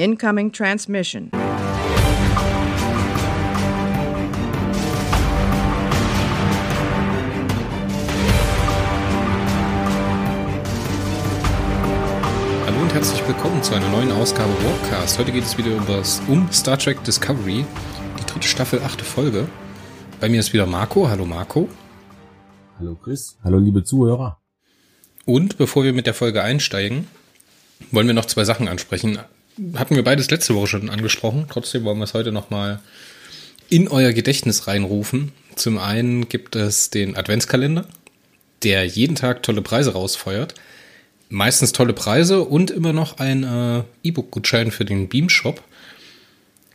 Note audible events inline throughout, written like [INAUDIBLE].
Incoming transmission. Hallo und herzlich willkommen zu einer neuen Ausgabe Warpcast. Heute geht es wieder um, das, um Star Trek Discovery, die dritte Staffel, achte Folge. Bei mir ist wieder Marco. Hallo Marco. Hallo Chris. Hallo liebe Zuhörer. Und bevor wir mit der Folge einsteigen, wollen wir noch zwei Sachen ansprechen. Hatten wir beides letzte Woche schon angesprochen. Trotzdem wollen wir es heute nochmal in euer Gedächtnis reinrufen. Zum einen gibt es den Adventskalender, der jeden Tag tolle Preise rausfeuert. Meistens tolle Preise und immer noch ein äh, E-Book-Gutschein für den Beam-Shop.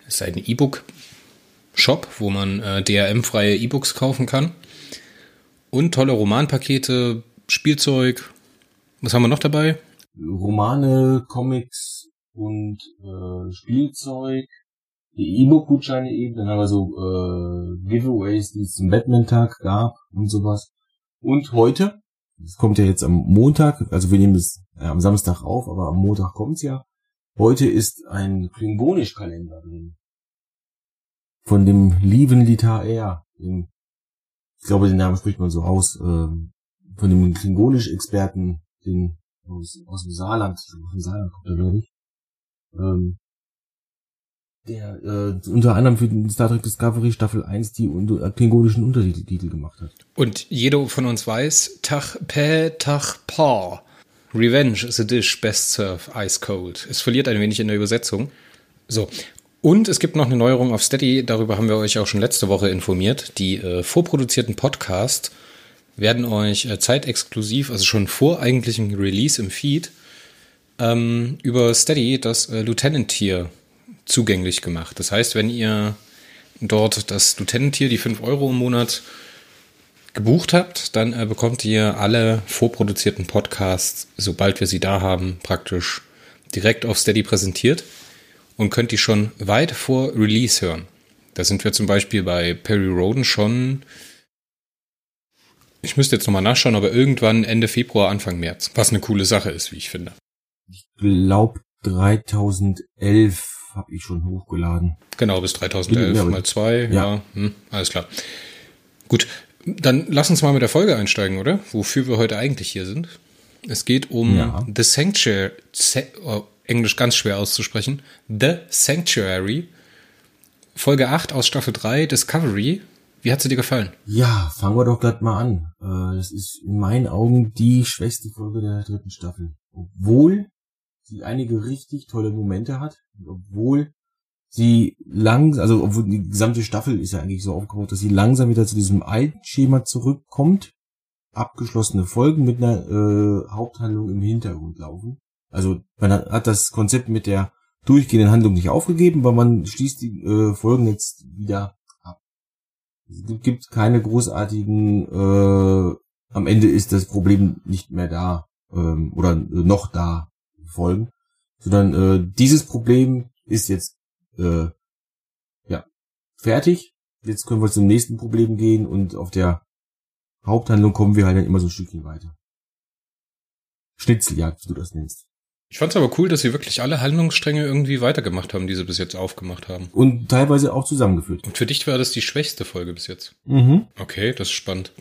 Das ist ein E-Book-Shop, wo man äh, DRM-freie E-Books kaufen kann. Und tolle Romanpakete, Spielzeug. Was haben wir noch dabei? Romane, Comics und äh, Spielzeug. Die E-Book-Gutscheine eben. Dann haben wir so äh, Giveaways, die es zum Batman-Tag gab und sowas. Und heute, das kommt ja jetzt am Montag, also wir nehmen es äh, am Samstag auf, aber am Montag kommt's ja. Heute ist ein Klingonisch-Kalender drin. Von dem lieben Litaer. Dem, ich glaube, den Namen spricht man so aus. Ähm, von dem Klingonisch-Experten, den aus, aus dem Saarland, aus dem Saarland kommt er, glaube ich. Ähm, der äh, unter anderem für den Star Trek Discovery Staffel 1 die äh, klingonischen Untertitel gemacht hat. Und jeder von uns weiß, Tach Pä, Tach Pa. Revenge is a dish best served ice cold. Es verliert ein wenig in der Übersetzung. So. Und es gibt noch eine Neuerung auf Steady, darüber haben wir euch auch schon letzte Woche informiert. Die äh, vorproduzierten Podcasts werden euch äh, zeitexklusiv, also schon vor eigentlichem Release im Feed, ähm, über Steady das äh, Lieutenant-Tier zugänglich gemacht. Das heißt, wenn ihr dort das Lieutenant-Tier, die 5 Euro im Monat, gebucht habt, dann äh, bekommt ihr alle vorproduzierten Podcasts, sobald wir sie da haben, praktisch direkt auf Steady präsentiert und könnt die schon weit vor Release hören. Da sind wir zum Beispiel bei Perry Roden schon, ich müsste jetzt nochmal nachschauen, aber irgendwann Ende Februar, Anfang März, was eine coole Sache ist, wie ich finde. Ich glaube 3011 habe ich schon hochgeladen. Genau, bis 3011 Ja, mal zwei, ja, ja. hm, alles klar. Gut, dann lass uns mal mit der Folge einsteigen, oder? Wofür wir heute eigentlich hier sind. Es geht um Ja. The Sanctuary, Sa- oh, Englisch ganz schwer auszusprechen, The Sanctuary, Folge 8 aus Staffel 3, Discovery. Wie hat sie dir gefallen? Ja, fangen wir doch gleich mal an. Äh, Das ist in meinen Augen die schwächste Folge der dritten Staffel. Obwohl sie einige richtig tolle Momente hat, obwohl sie lang, also obwohl die gesamte Staffel ist ja eigentlich so aufgebaut, dass sie langsam wieder zu diesem alten Schema zurückkommt. Abgeschlossene Folgen mit einer äh, Haupthandlung im Hintergrund laufen. Also man hat, hat das Konzept mit der durchgehenden Handlung nicht aufgegeben, aber man schließt die äh, Folgen jetzt wieder ab. Es gibt keine großartigen, äh, am Ende ist das Problem nicht mehr da ähm, oder noch da Folgen, sondern äh, dieses Problem ist jetzt äh, ja fertig. Jetzt können wir zum nächsten Problem gehen und auf der Haupthandlung kommen wir halt dann immer so ein Stückchen weiter. Schnitzeljagd, wie du das nennst. Ich fand es aber cool, dass sie wirklich alle Handlungsstränge irgendwie weitergemacht haben, die sie bis jetzt aufgemacht haben. Und teilweise auch zusammengeführt. Und für dich war das die schwächste Folge bis jetzt. Mhm. Okay, das ist spannend.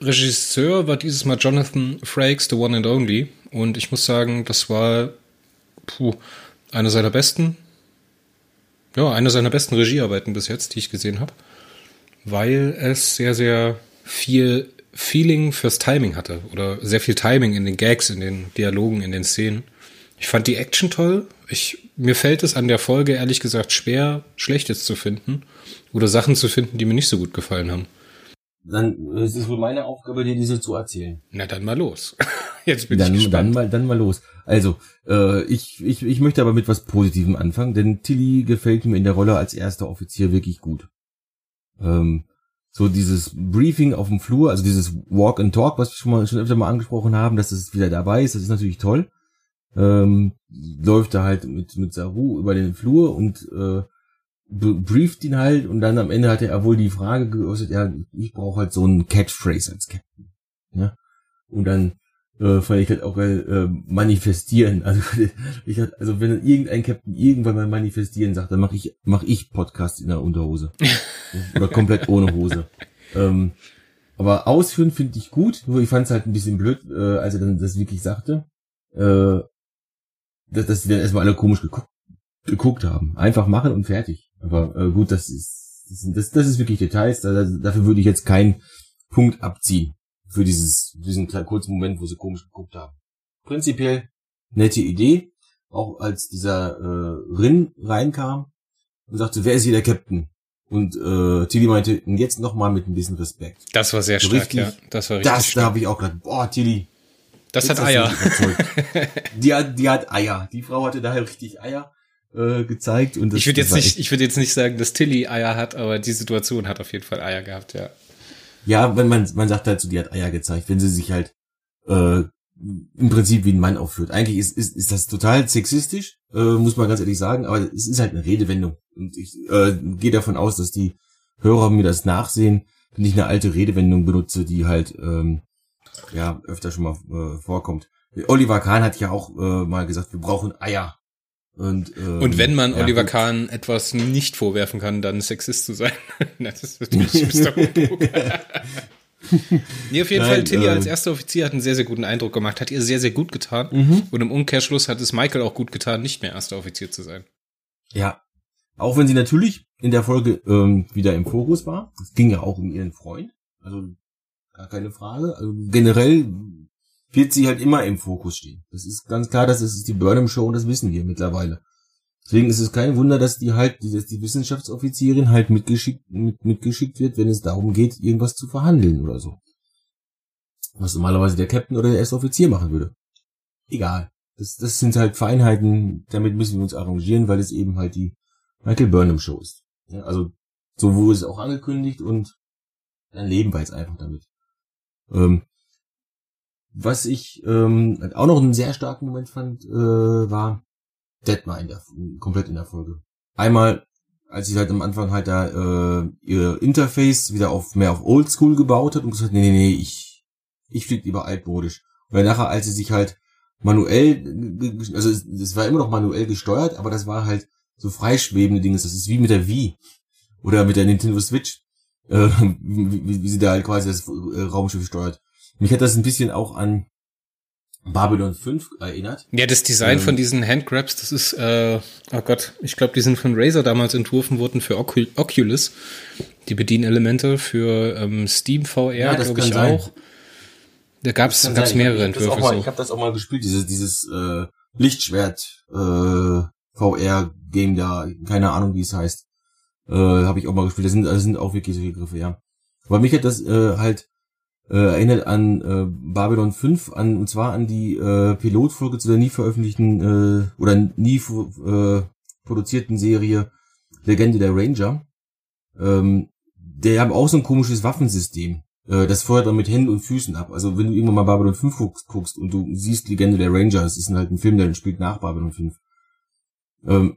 Regisseur war dieses Mal Jonathan Frakes, The One and Only. Und ich muss sagen, das war puh, eine seiner besten, ja, eine seiner besten Regiearbeiten bis jetzt, die ich gesehen habe. Weil es sehr, sehr viel Feeling fürs Timing hatte. Oder sehr viel Timing in den Gags, in den Dialogen, in den Szenen. Ich fand die Action toll. Ich, mir fällt es an der Folge ehrlich gesagt schwer, Schlechtes zu finden. Oder Sachen zu finden, die mir nicht so gut gefallen haben. Dann äh, es ist wohl meine Aufgabe, dir diese zu erzählen. Na dann mal los. [LAUGHS] Jetzt bin ich dann, dann gespannt. mal, dann mal los. Also, äh, ich, ich, ich möchte aber mit was Positivem anfangen, denn Tilly gefällt mir in der Rolle als erster Offizier wirklich gut. Ähm, so dieses Briefing auf dem Flur, also dieses Walk and Talk, was wir schon mal schon öfter mal angesprochen haben, dass es wieder dabei ist, das ist natürlich toll. Ähm, läuft da halt mit mit Saru über den Flur und äh, brieft ihn halt und dann am Ende hat er wohl die Frage geäußert, ja, ich brauche halt so einen Catchphrase als Captain. Ja? Und dann äh, fand ich halt auch geil, äh, manifestieren. Also, [LAUGHS] ich halt, also wenn irgendein Captain irgendwann mal manifestieren sagt, dann mache ich, mach ich Podcast in der Unterhose. [LAUGHS] Oder komplett ohne Hose. Ähm, aber ausführen finde ich gut, nur ich fand es halt ein bisschen blöd, äh, als er dann das wirklich sagte, äh, dass, dass die dann erstmal alle komisch geguckt, geguckt haben. Einfach machen und fertig. Aber äh, gut, das ist, das, das, das ist wirklich Details, da, dafür würde ich jetzt keinen Punkt abziehen für dieses, diesen kleinen kurzen Moment, wo sie komisch geguckt haben. Prinzipiell nette Idee, auch als dieser äh, Rin reinkam und sagte, wer ist hier der Captain? Und äh, Tilly meinte, jetzt noch mal mit ein bisschen Respekt. Das war sehr So stark, richtig- ja. Das war richtig Das, da stark. habe ich auch gedacht, boah, Tilly. Das hat du Eier. [LAUGHS] die, hat, die hat Eier. Die Frau hatte daher richtig Eier äh, gezeigt. Und das, Ich würde das jetzt nicht, ich würde jetzt nicht sagen, dass Tilly Eier hat, aber die Situation hat auf jeden Fall Eier gehabt, ja. Ja, wenn man, man sagt halt so, die hat Eier gezeigt, wenn sie sich halt äh, im Prinzip wie ein Mann aufführt. Eigentlich ist, ist, ist das total sexistisch, äh, muss man ganz ehrlich sagen, aber es ist halt eine Redewendung. Und ich äh, gehe davon aus, dass die Hörer mir das nachsehen, wenn ich eine alte Redewendung benutze, die halt ähm, ja öfter schon mal äh, vorkommt. Oliver Kahn hat ja auch äh, mal gesagt, wir brauchen Eier. Und, ähm, Und wenn man ja, Oliver. Kahn etwas nicht vorwerfen kann, dann Sexist zu sein. [LAUGHS] das ist natürlich Mr. Humbug. nee, auf jeden Nein, Fall, Tilly ähm, als erster Offizier hat einen sehr, sehr guten Eindruck gemacht, hat ihr sehr, sehr gut getan. Mhm. Und im Umkehrschluss hat es Michael auch gut getan, nicht mehr erster Offizier zu sein. Ja. Auch wenn sie natürlich in der Folge ähm, wieder im Fokus war. Es ging ja auch um ihren Freund. Also gar keine Frage. Also generell wird sie halt immer im Fokus stehen. Das ist ganz klar, das ist die Burnham Show und das wissen wir mittlerweile. Deswegen ist es kein Wunder, dass die halt, dass die Wissenschaftsoffizierin halt mitgeschickt, mit, mitgeschickt wird, wenn es darum geht, irgendwas zu verhandeln oder so. Was normalerweise der Captain oder der erste Offizier machen würde. Egal. Das, das sind halt Feinheiten, damit müssen wir uns arrangieren, weil es eben halt die Michael Burnham Show ist. Ja, also so wurde es auch angekündigt und dann leben wir jetzt einfach damit. Ähm, was ich ähm, auch noch einen sehr starken Moment fand, äh, war Detmar in der, komplett in der Folge. Einmal, als sie halt am Anfang halt da äh, ihr Interface wieder auf mehr auf Oldschool gebaut hat und gesagt nee, nee, nee, ich, ich flieg lieber altmodisch. Und dann nachher, als sie sich halt manuell, ge- ge- also es, es war immer noch manuell gesteuert, aber das war halt so freischwebende Dinge. Das ist wie mit der Wii oder mit der Nintendo Switch, äh, [LAUGHS] wie, wie, wie sie da halt quasi das äh, Raumschiff steuert. Mich hat das ein bisschen auch an Babylon 5 erinnert. Ja, das Design Ähm. von diesen Handgrabs, das ist, äh, oh Gott, ich glaube, die sind von Razer damals entworfen worden für Ocu Oculus. Die Bedienelemente für ähm, Steam VR, Ja, das glaube ich sein. auch. Da gab's, gab's mehrere ich hab das auch Entwürfe mal, so. Ich habe das auch mal gespielt, dieses, dieses äh, Lichtschwert äh, VR-Game da, keine Ahnung, wie es heißt. Äh, habe ich auch mal gespielt. Das sind, das sind auch wirklich solche Griffe, ja. Aber mich hat das äh, halt äh, erinnert an äh, Babylon 5, an, und zwar an die äh, Pilotfolge zu der nie veröffentlichten äh, oder nie äh, produzierten Serie Legende der Ranger. Ähm, der haben auch so ein komisches Waffensystem. Äh, das feuert dann mit Händen und Füßen ab. Also wenn du irgendwann mal Babylon 5 guckst, guckst und du siehst Legende der Ranger, das ist halt ein Film, der spielt nach Babylon 5. Ähm,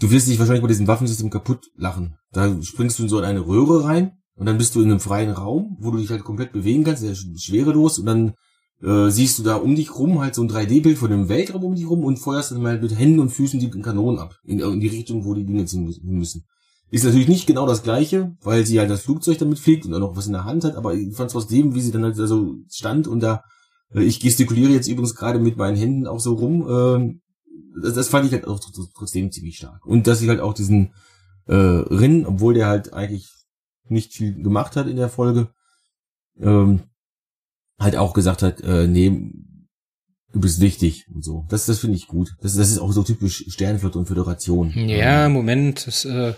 du wirst dich wahrscheinlich bei diesem Waffensystem kaputt lachen. Da springst du in so eine Röhre rein und dann bist du in einem freien Raum, wo du dich halt komplett bewegen kannst, der schwerelos und dann äh, siehst du da um dich rum halt so ein 3D-Bild von dem Weltraum um dich rum und feuerst dann mal mit Händen und Füßen die Kanonen ab. In, in die Richtung, wo die Dinge hin müssen. Ist natürlich nicht genau das gleiche, weil sie halt das Flugzeug damit fliegt und auch noch was in der Hand hat, aber ich fand es aus dem, wie sie dann halt da so stand und da, äh, ich gestikuliere jetzt übrigens gerade mit meinen Händen auch so rum, ähm, das, das fand ich halt auch tr- trotzdem ziemlich stark. Und dass sie halt auch diesen äh, Rin, obwohl der halt eigentlich nicht viel gemacht hat in der Folge, ähm, halt auch gesagt hat, äh, nee, du bist wichtig und so. Das, das finde ich gut. Das, das ist auch so typisch Sternflotte und Föderation. Ja, Moment, das, äh,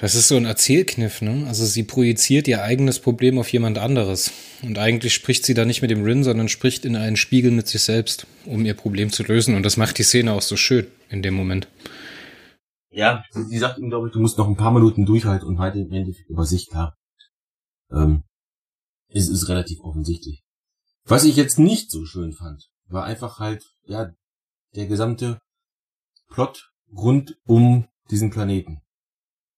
das ist so ein Erzählkniff, ne? Also sie projiziert ihr eigenes Problem auf jemand anderes. Und eigentlich spricht sie da nicht mit dem Rin, sondern spricht in einen Spiegel mit sich selbst, um ihr Problem zu lösen. Und das macht die Szene auch so schön in dem Moment. Ja, sie sagt ihm, glaube ich, du musst noch ein paar Minuten durchhalten und halt im Endeffekt über sich klar. Ähm, es ist relativ offensichtlich. Was ich jetzt nicht so schön fand, war einfach halt, ja, der gesamte Plot rund um diesen Planeten.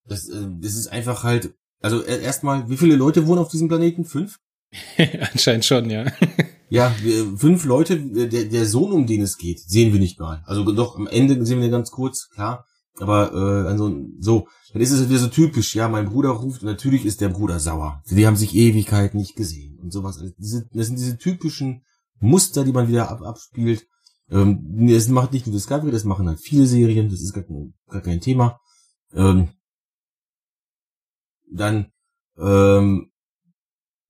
Das, äh, das ist einfach halt, also erstmal, wie viele Leute wohnen auf diesem Planeten? Fünf? [LAUGHS] Anscheinend schon, ja. [LAUGHS] Ja, wir, fünf Leute, der, der Sohn, um den es geht, sehen wir nicht mal. Also doch, am Ende sehen wir ganz kurz, klar. Aber äh, also, so, dann ist es wieder so typisch, ja, mein Bruder ruft und natürlich ist der Bruder sauer. Die haben sich Ewigkeit nicht gesehen und sowas. Also das sind diese typischen Muster, die man wieder ab, abspielt. Ähm, macht nicht nur Discovery, das machen halt viele Serien, das ist gar, gar kein Thema. Ähm, dann ähm,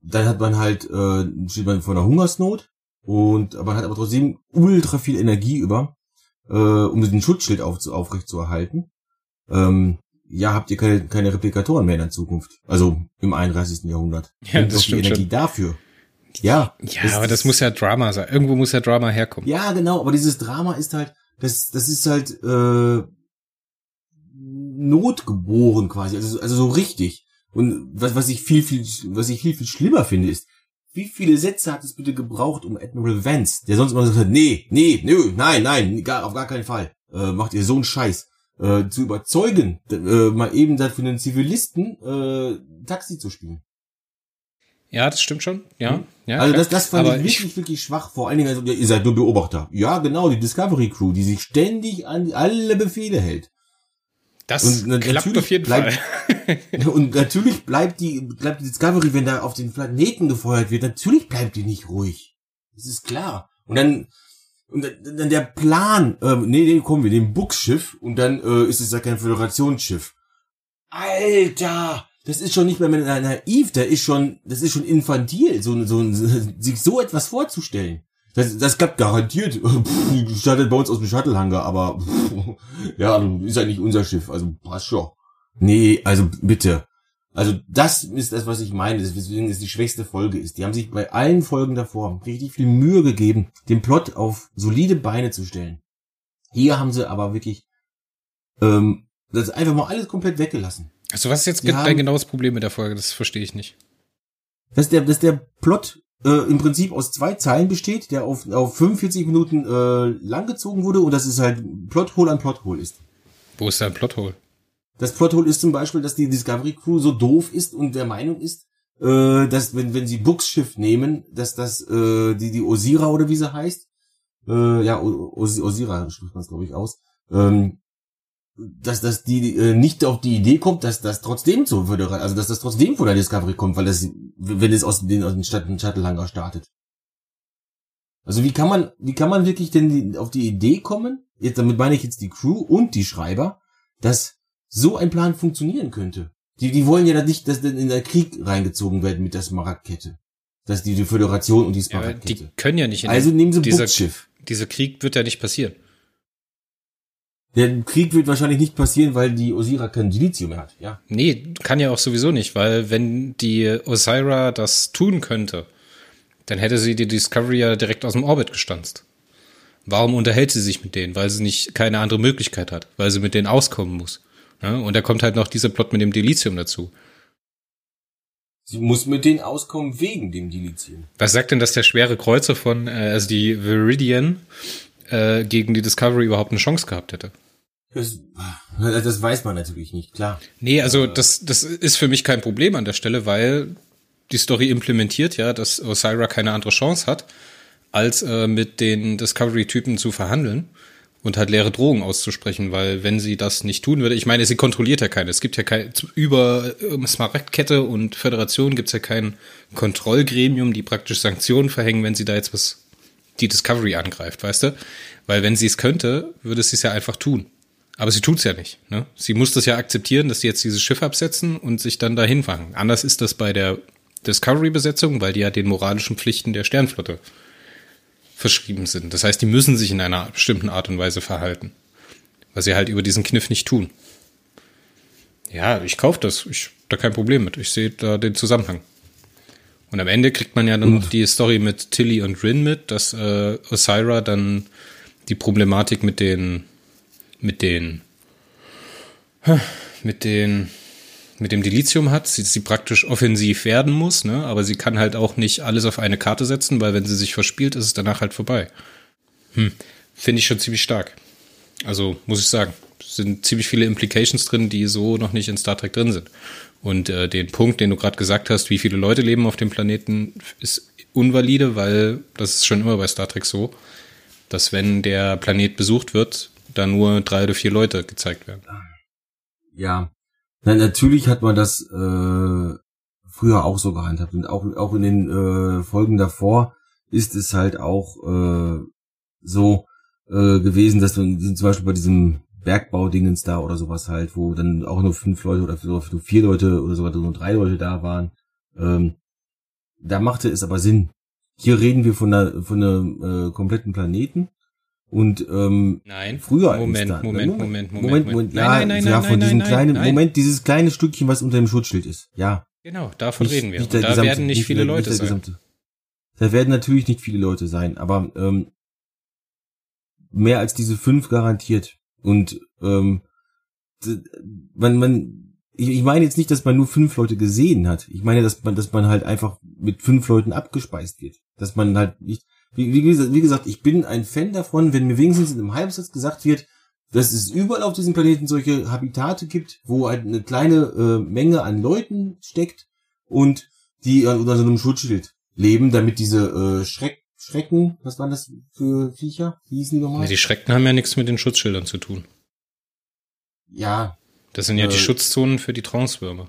dann hat man halt, äh, steht man vor einer Hungersnot und man hat aber trotzdem ultra viel Energie über, äh, um den Schutzschild auf, aufrecht zu erhalten. Ähm, ja, habt ihr keine, keine Replikatoren mehr in der Zukunft. Also im 31. Jahrhundert. [LAUGHS] Ja, das stimmt die Energie schon. dafür. Ja. Ja, aber das muss ja Drama sein. Irgendwo muss ja Drama herkommen. Ja, genau, aber dieses Drama ist halt, das, das ist halt äh, notgeboren quasi, also, also so richtig. Und was, was ich viel, viel, was ich viel, viel schlimmer finde, ist, wie viele Sätze hat es bitte gebraucht, um Admiral Vance, der sonst immer gesagt hat, nee, nee, nö, nein, nein, gar, auf gar keinen Fall, äh, macht ihr so einen Scheiß, äh, zu überzeugen, äh, mal eben da für einen Zivilisten äh, Taxi zu spielen. Ja, das stimmt schon. Ja, Mhm. ja. also das, das fand ich wirklich, wirklich schwach. Vor allen Dingen, also, ihr seid nur Beobachter. Ja, genau, die Discovery Crew, die sich ständig an alle Befehle hält. Das und klappt natürlich auf jeden bleibt- Fall. [LAUGHS] Und natürlich bleibt die, bleibt die Discovery, wenn da auf den Planeten gefeuert wird, natürlich bleibt die nicht ruhig. Das ist klar. Und dann, und dann, dann der Plan, äh, nee, nee, kommen wir, dem Buchschiff, und dann äh, ist es ja kein Föderationsschiff. Alter! Das ist schon nicht mehr na- naiv, der ist schon, das ist schon infantil, so, so, [LAUGHS] sich so etwas vorzustellen. Das, das klappt garantiert. [LAUGHS] Pff, die startet bei uns aus dem Shuttle-Hangar, aber pff, [LAUGHS] ja, ist ja nicht unser Schiff, also passt schon. Nee, also bitte. Also das ist das, was ich meine, deswegen es die schwächste Folge ist. Die haben sich bei allen Folgen davor richtig viel Mühe gegeben, den Plot auf solide Beine zu stellen. Hier haben sie aber wirklich ähm, das einfach mal alles komplett weggelassen. Also was ist jetzt dein haben- genaues Problem mit der Folge? Das verstehe ich nicht. Dass der, dass der Plot äh, im Prinzip aus zwei Zeilen besteht, der auf, auf 45 Minuten äh, langgezogen wurde und dass es halt Plothole an Plothole ist. Wo ist dein Plothole? Das Plothole ist zum Beispiel, dass die Discovery Crew so doof ist und der Meinung ist, äh, dass wenn, wenn sie Books Schiff nehmen, dass das äh, die, die Osira oder wie sie heißt, äh, ja, Os Osira spricht man es glaube ich aus, ähm, dass, dass die äh, nicht auf die Idee kommt, dass das trotzdem zur Föderation, also dass das trotzdem von der Discovery kommt, weil das, wenn es aus den, aus den Shuttle-Hangar startet. Also wie kann man, wie kann man wirklich denn auf die Idee kommen, jetzt damit meine ich jetzt die Crew und die Schreiber, dass so ein Plan funktionieren könnte? Die, die wollen ja nicht, dass dann in der Krieg reingezogen werden mit der Smaragdkette. Dass die, die Föderation und die Ja, Smaragdkette. die können ja nicht in also nehmen sie dieser, Bootschiff. dieser Krieg wird ja nicht passieren. Der Krieg wird wahrscheinlich nicht passieren, weil die Osira kein Dilithium mehr hat, ja. Nee, kann ja auch sowieso nicht, weil wenn die Osira das tun könnte, dann hätte sie die Discovery ja direkt aus dem Orbit gestanzt. Warum unterhält sie sich mit denen? Weil sie nicht keine andere Möglichkeit hat, weil sie mit denen auskommen muss. Ja, und da kommt halt noch dieser Plot mit dem Dilithium dazu. Sie muss mit denen auskommen wegen dem Dilithium. Was sagt denn, dass der schwere Kreuzer von, äh, also die Viridian, äh, gegen die Discovery überhaupt eine Chance gehabt hätte? Das, das weiß man natürlich nicht, klar. Nee, also das, das ist für mich kein Problem an der Stelle, weil die Story implementiert ja, dass Osira keine andere Chance hat, als äh, mit den Discovery-Typen zu verhandeln und halt leere Drohungen auszusprechen, weil wenn sie das nicht tun würde, ich meine, sie kontrolliert ja keine. Es gibt ja kein, über ähm, Smaragdkette und Föderation gibt es ja kein Kontrollgremium, die praktisch Sanktionen verhängen, wenn sie da jetzt was die Discovery angreift, weißt du? Weil wenn sie es könnte, würde sie es ja einfach tun. Aber sie tut's ja nicht. Ne? Sie muss das ja akzeptieren, dass sie jetzt dieses Schiff absetzen und sich dann dahin fangen. Anders ist das bei der Discovery-Besetzung, weil die ja den moralischen Pflichten der Sternflotte verschrieben sind. Das heißt, die müssen sich in einer bestimmten Art und Weise verhalten. Was sie halt über diesen Kniff nicht tun. Ja, ich kaufe das. Ich da kein Problem mit. Ich sehe da den Zusammenhang. Und am Ende kriegt man ja dann noch die Story mit Tilly und Rin mit, dass äh, Osira dann die Problematik mit den mit den mit den mit dem Dilithium hat, sie, sie praktisch offensiv werden muss, ne? aber sie kann halt auch nicht alles auf eine Karte setzen, weil wenn sie sich verspielt, ist es danach halt vorbei. Hm. Finde ich schon ziemlich stark. Also muss ich sagen, sind ziemlich viele Implications drin, die so noch nicht in Star Trek drin sind. Und äh, den Punkt, den du gerade gesagt hast, wie viele Leute leben auf dem Planeten, ist unvalide, weil das ist schon immer bei Star Trek so, dass wenn der Planet besucht wird, da nur drei oder vier Leute gezeigt werden. Ja. Na, natürlich hat man das äh, früher auch so gehandhabt. Und auch, auch in den äh, Folgen davor ist es halt auch äh, so äh, gewesen, dass man zum Beispiel bei diesem Bergbaudingens da oder sowas halt, wo dann auch nur fünf Leute oder nur vier Leute oder sogar nur drei Leute da waren. Ähm, da machte es aber Sinn. Hier reden wir von einer, von einem äh, kompletten Planeten. Und ähm, nein, früher Moment, da, Moment, Moment, Moment, Moment, Moment, nein, ja, nein, nein, ja, nein, von nein, diesem nein, kleinen nein. Moment, dieses kleine Stückchen, was unter dem Schutzschild ist. Ja, Genau, davon Nicht- reden wir. nicht da gesamte- werden nicht viele der- Leute der sein. gesamte. Da werden natürlich nicht viele Leute sein, aber ähm, mehr als diese fünf garantiert. Und ähm, man, man, ich, ich meine jetzt nicht, dass man nur fünf Leute gesehen hat. Ich meine, dass man, dass man halt einfach mit fünf Leuten abgespeist wird. Dass man halt nicht, wie, wie, gesagt, wie gesagt, ich bin ein Fan davon, wenn mir wenigstens in einem Halbsatz gesagt wird, dass es überall auf diesem Planeten solche Habitate gibt, wo halt eine kleine äh, Menge an Leuten steckt und die unter so einem Schutzschild leben, damit diese äh, Schreck, Schrecken, was waren das für Viecher? Wie hießen die nochmal? Ja, die Schrecken haben ja nichts mit den Schutzschildern zu tun. ja, Das sind ja die Äh, Schutzzonen für die Transwürmer.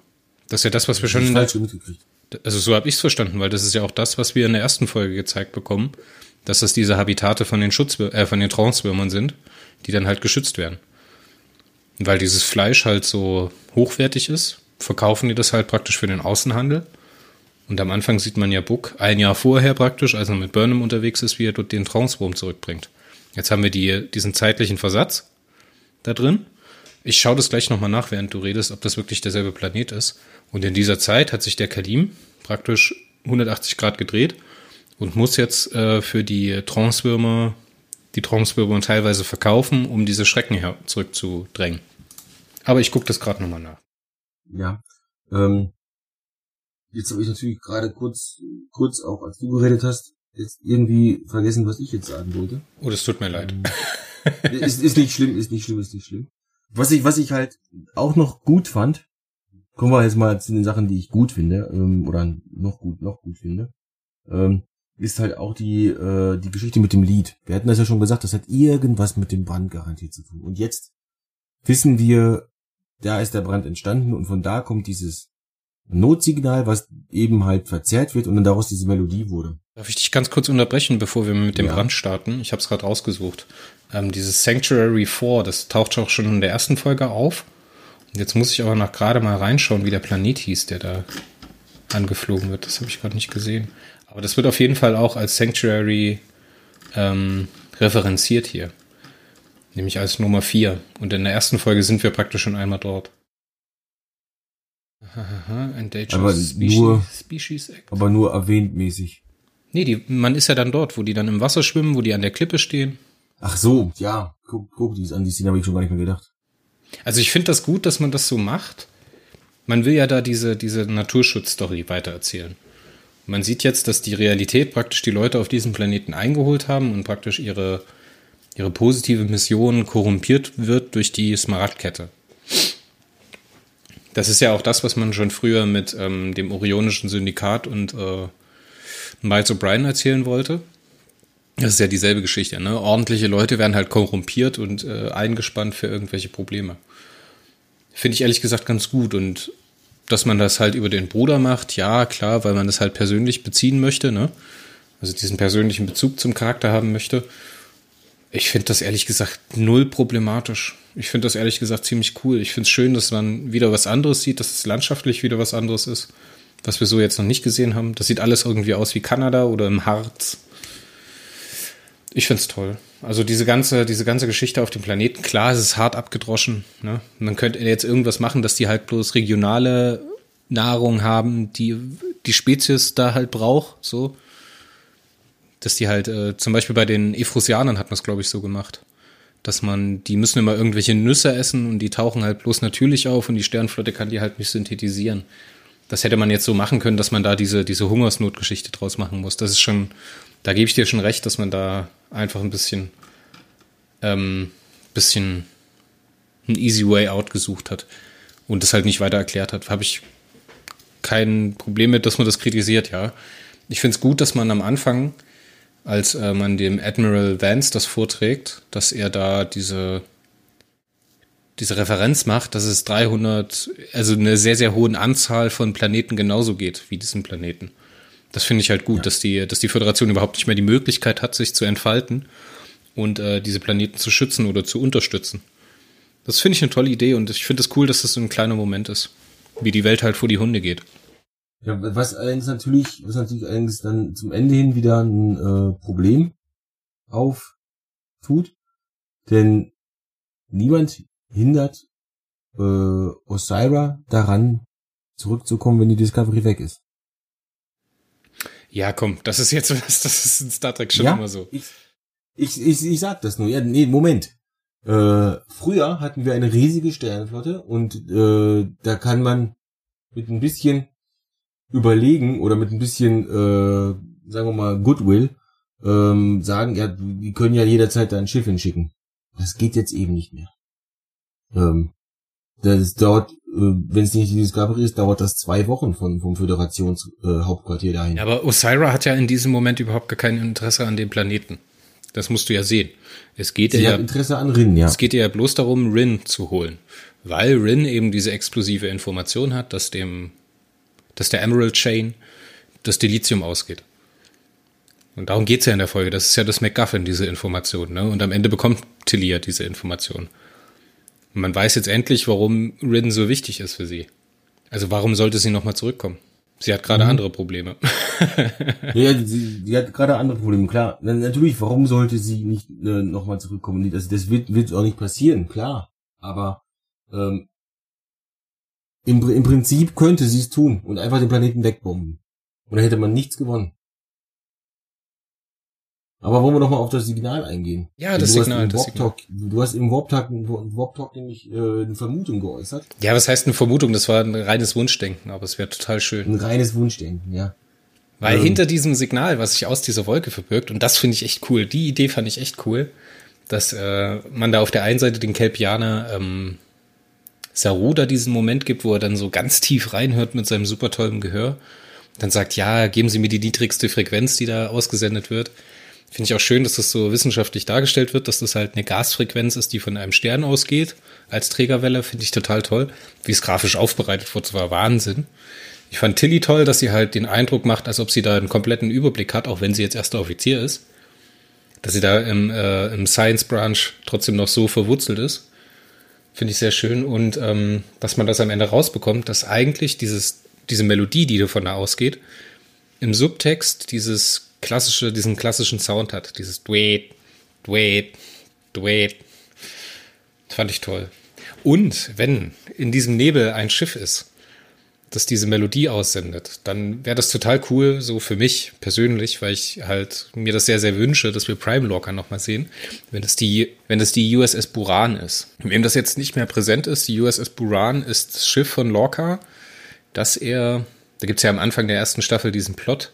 Das ist ja das, was wir schon in der, falsch mitgekriegt. Also so habe ich es verstanden, weil das ist ja auch das, was wir in der ersten Folge gezeigt bekommen, dass das diese Habitate von den Schutzwür äh, von den Transwürmern sind, die dann halt geschützt werden. Weil dieses Fleisch halt so hochwertig ist, verkaufen die das halt praktisch für den Außenhandel. Und am Anfang sieht man ja Buck ein Jahr vorher praktisch, als er mit Burnham unterwegs ist, wie er dort den Transwurm zurückbringt. Jetzt haben wir die, diesen zeitlichen Versatz da drin. Ich schaue das gleich nochmal nach, während du redest, ob das wirklich derselbe Planet ist. Und in dieser Zeit hat sich der Kalim praktisch 180 Grad gedreht und muss jetzt äh, für die Transwürmer, die Transwürmer teilweise verkaufen, um diese Schrecken her zurückzudrängen. Aber ich gucke das gerade nochmal nach. Ja. Ähm, jetzt habe ich natürlich gerade kurz, kurz auch, als du geredet hast, jetzt irgendwie vergessen, was ich jetzt sagen wollte. Oh, das tut mir leid. ist, ist nicht schlimm, ist nicht schlimm, ist nicht schlimm. Was ich, was ich halt auch noch gut fand, kommen wir jetzt mal zu den Sachen, die ich gut finde, ähm, oder noch gut, noch gut finde, ähm, ist halt auch die, äh, die Geschichte mit dem Lied. Wir hatten das ja schon gesagt, das hat irgendwas mit dem Brand garantiert zu tun. Und jetzt wissen wir, da ist der Brand entstanden und von da kommt dieses Notsignal, was eben halt verzerrt wird und dann daraus diese Melodie wurde. Darf ich dich ganz kurz unterbrechen, bevor wir mit dem Ja. Brand starten? Ich habe es gerade rausgesucht. Ähm, dieses Sanctuary 4, das taucht auch schon in der ersten Folge auf. Jetzt muss ich aber noch gerade mal reinschauen, wie der Planet hieß, der da angeflogen wird. Das habe ich gerade nicht gesehen. Aber das wird auf jeden Fall auch als Sanctuary ähm, referenziert hier. Nämlich als Nummer 4. Und in der ersten Folge sind wir praktisch schon einmal dort. Aha, Endangered Aber Species, nur- Species Act. Aber nur erwähnt mäßig. Nee, die, man ist ja dann dort, wo die dann im Wasser schwimmen, wo die an der Klippe stehen. Ach so, ja, guck, guck dies an, die Szene habe ich schon gar nicht mehr gedacht. Also ich finde das gut, dass man das so macht. Man will ja da diese, diese Naturschutzstory weitererzählen. Man sieht jetzt, dass die Realität praktisch die Leute auf diesem Planeten eingeholt haben und praktisch ihre, ihre positive Mission korrumpiert wird durch die Smaragdkette. Das ist ja auch das, was man schon früher mit ähm, dem Orionischen Syndikat und äh, Miles O'Brien erzählen wollte. Das ist ja dieselbe Geschichte, ne? Ordentliche Leute werden halt korrumpiert und äh, eingespannt für irgendwelche Probleme. Finde ich ehrlich gesagt ganz gut und dass man das halt über den Bruder macht, ja, klar, weil man das halt persönlich beziehen möchte, ne? Also diesen persönlichen Bezug zum Charakter haben möchte. Ich finde das ehrlich gesagt null problematisch. Ich finde das ehrlich gesagt ziemlich cool. Ich finde es schön, dass man wieder was anderes sieht, dass es landschaftlich wieder was anderes ist, was wir so jetzt noch nicht gesehen haben. Das sieht alles irgendwie aus wie Kanada oder im Harz. Ich find's toll. Also diese ganze, diese ganze Geschichte auf dem Planeten, klar, es ist hart abgedroschen. Ne? Man könnte jetzt irgendwas machen, dass die halt bloß regionale Nahrung haben, die die Spezies da halt braucht, so. Dass die halt, äh, zum Beispiel bei den Efrusianern hat man es, glaube ich, so gemacht. Dass man, die müssen immer irgendwelche Nüsse essen und die tauchen halt bloß natürlich auf und die Sternflotte kann die halt nicht synthetisieren. Das hätte man jetzt so machen können, dass man da diese, diese Hungersnotgeschichte draus machen muss. Das ist schon, da gebe ich dir schon recht, dass man da einfach ein bisschen, ähm, bisschen ein easy way out gesucht hat und das halt nicht weiter erklärt hat. Habe ich kein Problem mit, dass man das kritisiert, ja. Ich finde es gut, dass man am Anfang, als äh, man dem Admiral Vance das vorträgt, dass er da diese, diese Referenz macht, dass es 300, also eine sehr, sehr hohen Anzahl von Planeten genauso geht wie diesen Planeten. Das finde ich halt gut, ja. dass, die, dass die Föderation überhaupt nicht mehr die Möglichkeit hat, sich zu entfalten und äh, diese Planeten zu schützen oder zu unterstützen. Das finde ich eine tolle Idee und ich finde es das cool, dass das so ein kleiner Moment ist, wie die Welt halt vor die Hunde geht. Ja, was allerdings natürlich, was natürlich allerdings dann zum Ende hin wieder ein äh, Problem auftut, denn niemand hindert äh, Osira daran, zurückzukommen, wenn die Discovery weg ist. Ja, komm, das ist jetzt, [LAUGHS] das ist in Star Trek schon ja, immer so. Ich, ich, ich, ich sag das nur. Ja, nee, Moment. Äh, früher hatten wir eine riesige Sternenflotte und äh, da kann man mit ein bisschen überlegen oder mit ein bisschen, äh, sagen wir mal, Goodwill ähm, sagen, ja, die können ja jederzeit da ein Schiff hinschicken. Das geht jetzt eben nicht mehr. Ähm, das dauert, äh, wenn es nicht die Discovery ist, dauert das zwei Wochen von, vom Föderationshauptquartier äh, dahin. Ja, aber Osira hat ja in diesem Moment überhaupt gar kein Interesse an dem Planeten. Das musst du ja sehen. Es geht Sie ja, Interesse an Rin, ja. Es geht ja bloß darum, Rin zu holen. Weil Rin eben diese exklusive Information hat, dass dem, dass der Emerald Chain das Delizium ausgeht. Und darum geht's ja in der Folge. Das ist ja das MacGuffin, diese Information. Ne? Und am Ende bekommt Tillia diese Information. Und man weiß jetzt endlich, warum Rin so wichtig ist für sie. Also warum sollte sie nochmal zurückkommen? Sie hat gerade mhm. andere Probleme. [LAUGHS] ja, sie, sie hat gerade andere Probleme, klar. Natürlich, warum sollte sie nicht äh, nochmal zurückkommen? Das, das wird, wird auch nicht passieren, klar. Aber ähm, im, im Prinzip könnte sie es tun und einfach den Planeten wegbomben. Und dann hätte man nichts gewonnen. Aber wollen wir doch mal auf das Signal eingehen? Ja, das du Signal. Das Signal. du hast im Warp Talk, Warp Talk nämlich äh, eine Vermutung geäußert. Ja, was heißt eine Vermutung? Das war ein reines Wunschdenken, aber es wäre total schön. Ein reines Wunschdenken, ja. Weil ähm, hinter diesem Signal, was sich aus dieser Wolke verbirgt, und das finde ich echt cool, die Idee fand ich echt cool, dass äh, man da auf der einen Seite den Kelpianer ähm, Saru da diesen Moment gibt, wo er dann so ganz tief reinhört mit seinem super tollen Gehör. Dann sagt, ja, geben Sie mir die niedrigste Frequenz, die da ausgesendet wird. Finde ich auch schön, dass das so wissenschaftlich dargestellt wird, dass das halt eine Gasfrequenz ist, die von einem Stern ausgeht. Als Trägerwelle finde ich total toll. Wie es grafisch aufbereitet wurde, war Wahnsinn. Ich fand Tilly toll, dass sie halt den Eindruck macht, als ob sie da einen kompletten Überblick hat, auch wenn sie jetzt erster Offizier ist. Dass sie da im, äh, im Science Branch trotzdem noch so verwurzelt ist. Finde ich sehr schön. Und ähm, dass man das am Ende rausbekommt, dass eigentlich dieses, diese Melodie, die davon da ausgeht, im Subtext dieses klassische, diesen klassischen Sound hat. Dieses Dweet, Dweet, Dweet. Fand ich toll. Und wenn in diesem Nebel ein Schiff ist, das diese Melodie aussendet, dann wäre das total cool, so für mich persönlich, weil ich halt mir das sehr, sehr wünsche, dass wir Prime Locker nochmal sehen, wenn es die, wenn es die USS Buran ist. Wem das jetzt nicht mehr präsent ist, die USS Buran ist das Schiff von Lorca, dass er, da gibt es ja am Anfang der ersten Staffel diesen Plot,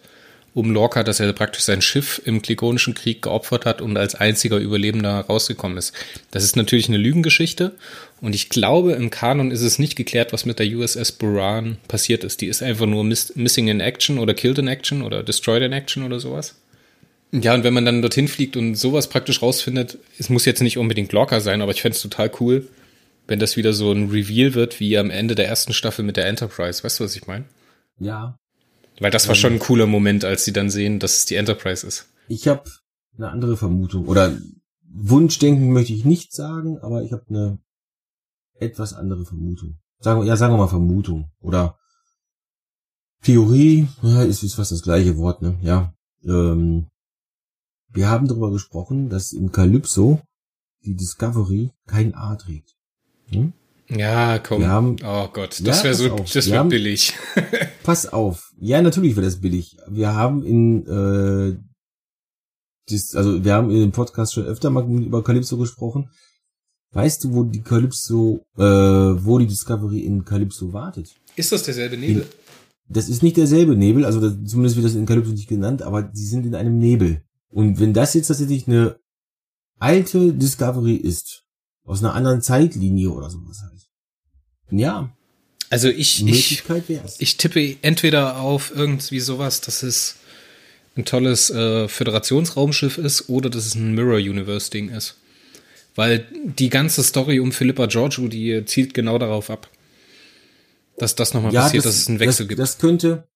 um Lorca, dass er praktisch sein Schiff im Klingonischen Krieg geopfert hat und als einziger Überlebender rausgekommen ist. Das ist natürlich eine Lügengeschichte und ich glaube, im Kanon ist es nicht geklärt, was mit der USS Buran passiert ist. Die ist einfach nur miss Missing in Action oder Killed in Action oder Destroyed in Action oder sowas. Ja, und wenn man dann dorthin fliegt und sowas praktisch rausfindet, es muss jetzt nicht unbedingt Lorca sein, aber ich fände es total cool, wenn das wieder so ein Reveal wird, wie am Ende der ersten Staffel mit der Enterprise. Weißt du, was ich meine? Ja, weil das war schon ein cooler Moment, als sie dann sehen, dass es die Enterprise ist. Ich habe eine andere Vermutung. Oder Wunschdenken möchte ich nicht sagen, aber ich habe eine etwas andere Vermutung. Sagen, ja, sagen wir mal Vermutung. Oder Theorie, ja, ist, ist fast das gleiche Wort, ne? Ja. Ähm, wir haben darüber gesprochen, dass in Calypso die Discovery kein A trägt. Hm? Ja, komm. Haben, oh Gott, das ja, wäre so, auf. das wäre billig. [LAUGHS] pass auf. Ja, natürlich wäre das billig. Wir haben in, äh, dies, also wir haben in dem Podcast schon öfter mal über Calypso gesprochen. Weißt du, wo die Calypso, äh, wo die Discovery in Calypso wartet? Ist das derselbe Nebel? das ist nicht derselbe Nebel, also das, zumindest wird das in Calypso nicht genannt, aber sie sind in einem Nebel. Und wenn das jetzt tatsächlich eine alte Discovery ist, aus einer anderen Zeitlinie oder sowas halt. Ja. Also ich, ich, ich tippe entweder auf irgendwie sowas, dass es ein tolles äh, Föderationsraumschiff ist oder dass es ein Mirror-Universe-Ding ist. Weil die ganze Story um Philippa Giorgio, die zielt genau darauf ab. Dass das nochmal passiert, dass es einen Wechsel das, gibt. Das könnte,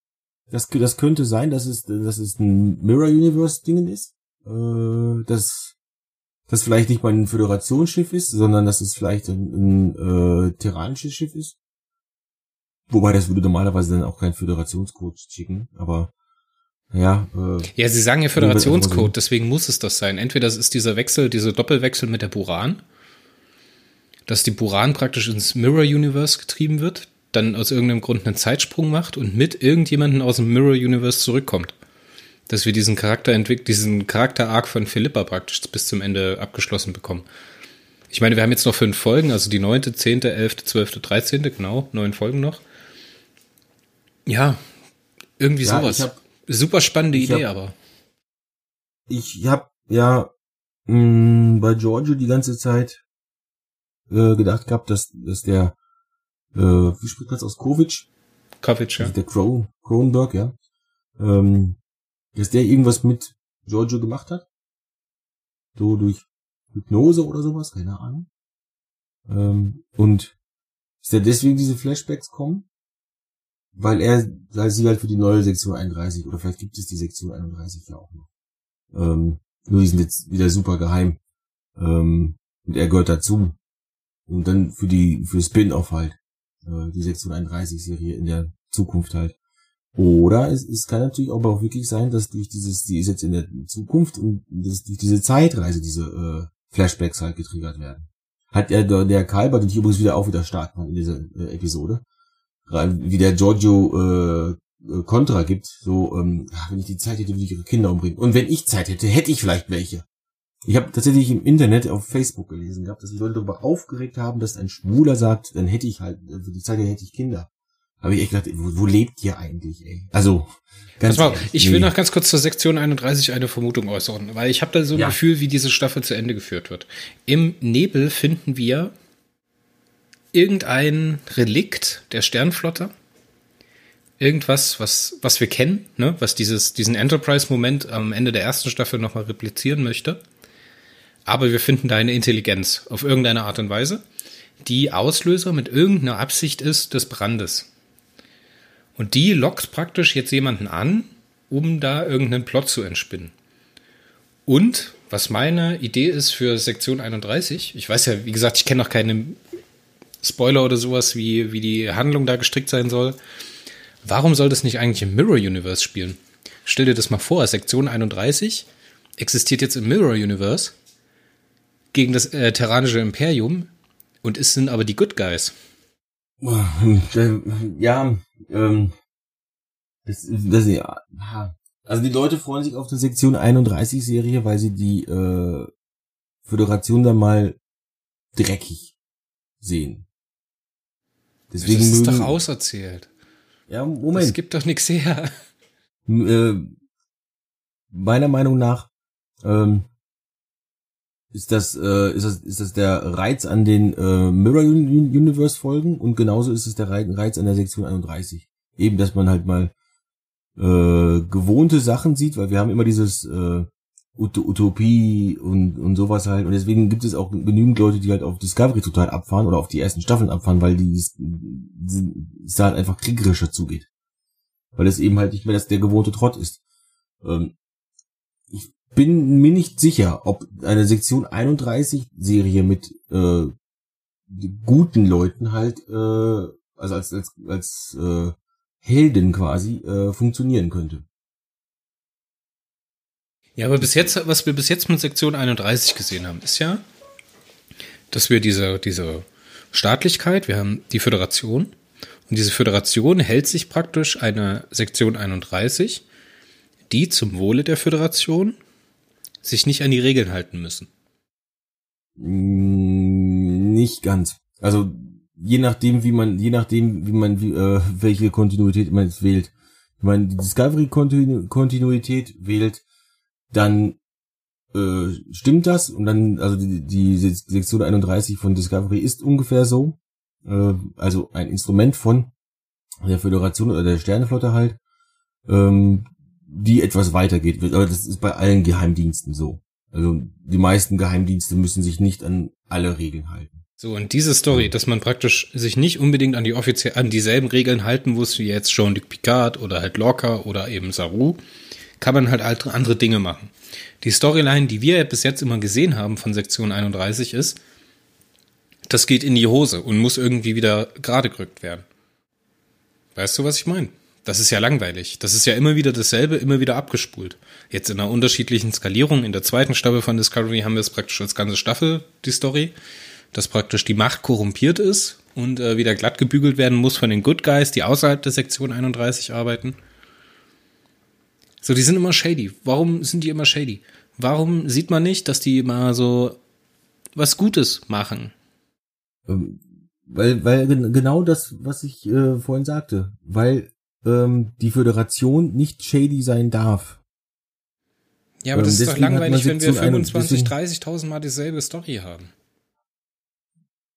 das, das könnte sein, dass es, dass es ein Mirror Universe Ding ist. Äh, dass das vielleicht nicht mal ein Föderationsschiff ist, sondern dass es vielleicht ein, ein äh, terranisches Schiff ist. Wobei das würde normalerweise dann auch kein Föderationscode schicken, aber ja. Äh, ja, sie sagen ja Föderationscode, deswegen muss es das sein. Entweder es ist dieser Wechsel, dieser Doppelwechsel mit der Buran, dass die Buran praktisch ins Mirror Universe getrieben wird, dann aus irgendeinem Grund einen Zeitsprung macht und mit irgendjemanden aus dem Mirror Universe zurückkommt. Dass wir diesen Charakter entwickelt, diesen Charakter-Arc von Philippa praktisch bis zum Ende abgeschlossen bekommen. Ich meine, wir haben jetzt noch fünf Folgen, also die neunte, zehnte, elfte, zwölfte, dreizehnte, genau, neun Folgen noch. Ja, irgendwie Ja, sowas. hab- Super spannende Idee, hab- aber. ich habe ja mh, bei Giorgio die ganze Zeit äh, gedacht gehabt, dass, dass der, äh, wie spricht man das aus, Kovic, Kovic, ja. also der Cron Cronenberg, ja, ähm, dass der irgendwas mit Giorgio gemacht hat. So durch Hypnose oder sowas, keine Ahnung. Ähm, und dass der deswegen diese Flashbacks kommen, weil er, weil sie halt für die neue Sektion 31, oder vielleicht gibt es die Sektion 31 ja auch noch. Ähm, nur die sind jetzt wieder super geheim. Ähm, und er gehört dazu. Und dann für die, für Spin-off halt. Äh, die 631 Serie in der Zukunft halt. Oder es, es kann natürlich aber auch wirklich sein, dass durch dieses, die ist jetzt in der Zukunft und dass durch diese Zeitreise diese äh, Flashbacks halt getriggert werden. Hat er der, der Kalber, den ich übrigens wieder auch wieder stark fand in dieser äh, Episode, wie der Giorgio äh, äh, Contra gibt, so, ähm, wenn ich die Zeit hätte, würde ich ihre Kinder umbringen. Und wenn ich Zeit hätte, hätte ich vielleicht welche. Ich habe tatsächlich im Internet auf Facebook gelesen gehabt, dass sich Leute darüber aufgeregt haben, dass ein Schwuler sagt, dann hätte ich halt, für die Zeit hätte ich Kinder. Habe ich echt gedacht, wo, wo lebt ihr eigentlich, ey? Also, ganz mal, ehrlich, ich will nee. noch ganz kurz zur Sektion 31 eine Vermutung äußern, weil ich habe da so ein Ja. Gefühl, wie diese Staffel zu Ende geführt wird. Im Nebel finden wir irgendein Relikt der Sternflotte. Irgendwas, was, was wir kennen, ne? was dieses, diesen Enterprise-Moment am Ende der ersten Staffel nochmal replizieren möchte. Aber wir finden da eine Intelligenz auf irgendeine Art und Weise, die Auslöser mit irgendeiner Absicht ist des Brandes. Und die lockt praktisch jetzt jemanden an, um da irgendeinen Plot zu entspinnen. Und was meine Idee ist für Sektion 31, ich weiß ja, wie gesagt, ich kenne noch keine Spoiler oder sowas, wie, wie die Handlung da gestrickt sein soll. Warum soll das nicht eigentlich im Mirror Universe spielen? Stell dir das mal vor, Sektion 31 existiert jetzt im Mirror Universe gegen das äh, Terranische Imperium und es sind aber die Good Guys. Ja, ähm, das, das, ja, also die Leute freuen sich auf die Sektion 31 Serie, weil sie die äh, Föderation dann mal dreckig sehen. Deswegen das ist mögen, doch auserzählt. ja, Es Moment. gibt doch nichts her. äh, meiner Meinung nach ähm, ist das, äh, ist das ist das der Reiz an den äh, Mirror Un- Universe Folgen und genauso ist es der Rei- Reiz an der Sektion 31. Eben, dass man halt mal äh, gewohnte Sachen sieht, weil wir haben immer dieses äh, Ut Utopie und, und sowas halt. Und deswegen gibt es auch genügend Leute, die halt auf Discovery total abfahren oder auf die ersten Staffeln abfahren, weil die es da halt einfach kriegerischer zugeht. Weil es eben halt nicht mehr das der gewohnte Trott ist. Ähm, bin mir nicht sicher, ob eine Sektion 31 Serie mit äh, guten Leuten halt, äh, also als, als, als äh, Helden quasi, äh, funktionieren könnte. Ja, aber bis jetzt, was wir bis jetzt mit Sektion 31 gesehen haben, ist ja, dass wir diese, diese Staatlichkeit, wir haben die Föderation und diese Föderation hält sich praktisch eine Sektion 31, die zum Wohle der Föderation sich nicht an die Regeln halten müssen. Mm, Nicht ganz. Also je nachdem, wie man, je nachdem, wie man, wie, äh, welche Kontinuität man jetzt wählt. Wenn man die Discovery-Kontinuität wählt, dann äh, stimmt das und dann, also die, die Sektion 31 von Discovery ist ungefähr so. äh, also ein Instrument von der Föderation oder der Sterneflotte halt, ähm, die etwas weitergeht. Aber das ist bei allen Geheimdiensten so. Also die meisten Geheimdienste müssen sich nicht an alle Regeln halten. So, und diese Story, dass man praktisch sich nicht unbedingt an die offiziell, an dieselben Regeln halten muss, wie jetzt Jean-Luc Picard oder halt Lorca oder eben Saru, kann man halt andere Dinge machen. Die Storyline, die wir bis jetzt immer gesehen haben von Sektion 31 ist, das geht in die Hose und muss irgendwie wieder gerade gerückt werden. Weißt du, was ich meine? Das ist ja langweilig. Das ist ja immer wieder dasselbe, immer wieder abgespult. Jetzt in einer unterschiedlichen Skalierung. In der zweiten Staffel von Discovery haben wir es praktisch als ganze Staffel, die Story, dass praktisch die Macht korrumpiert ist und äh, wieder glatt gebügelt werden muss von den Good Guys, die außerhalb der Sektion 31 arbeiten. So, die sind immer shady. Warum sind die immer shady? Warum sieht man nicht, dass die mal so was Gutes machen? Ähm, weil, weil genau das, was ich äh, vorhin sagte, weil ähm, die Föderation nicht shady sein darf. Ja, aber ähm, das ist doch langweilig, wenn wir 25, 30.000 Mal dieselbe Story haben.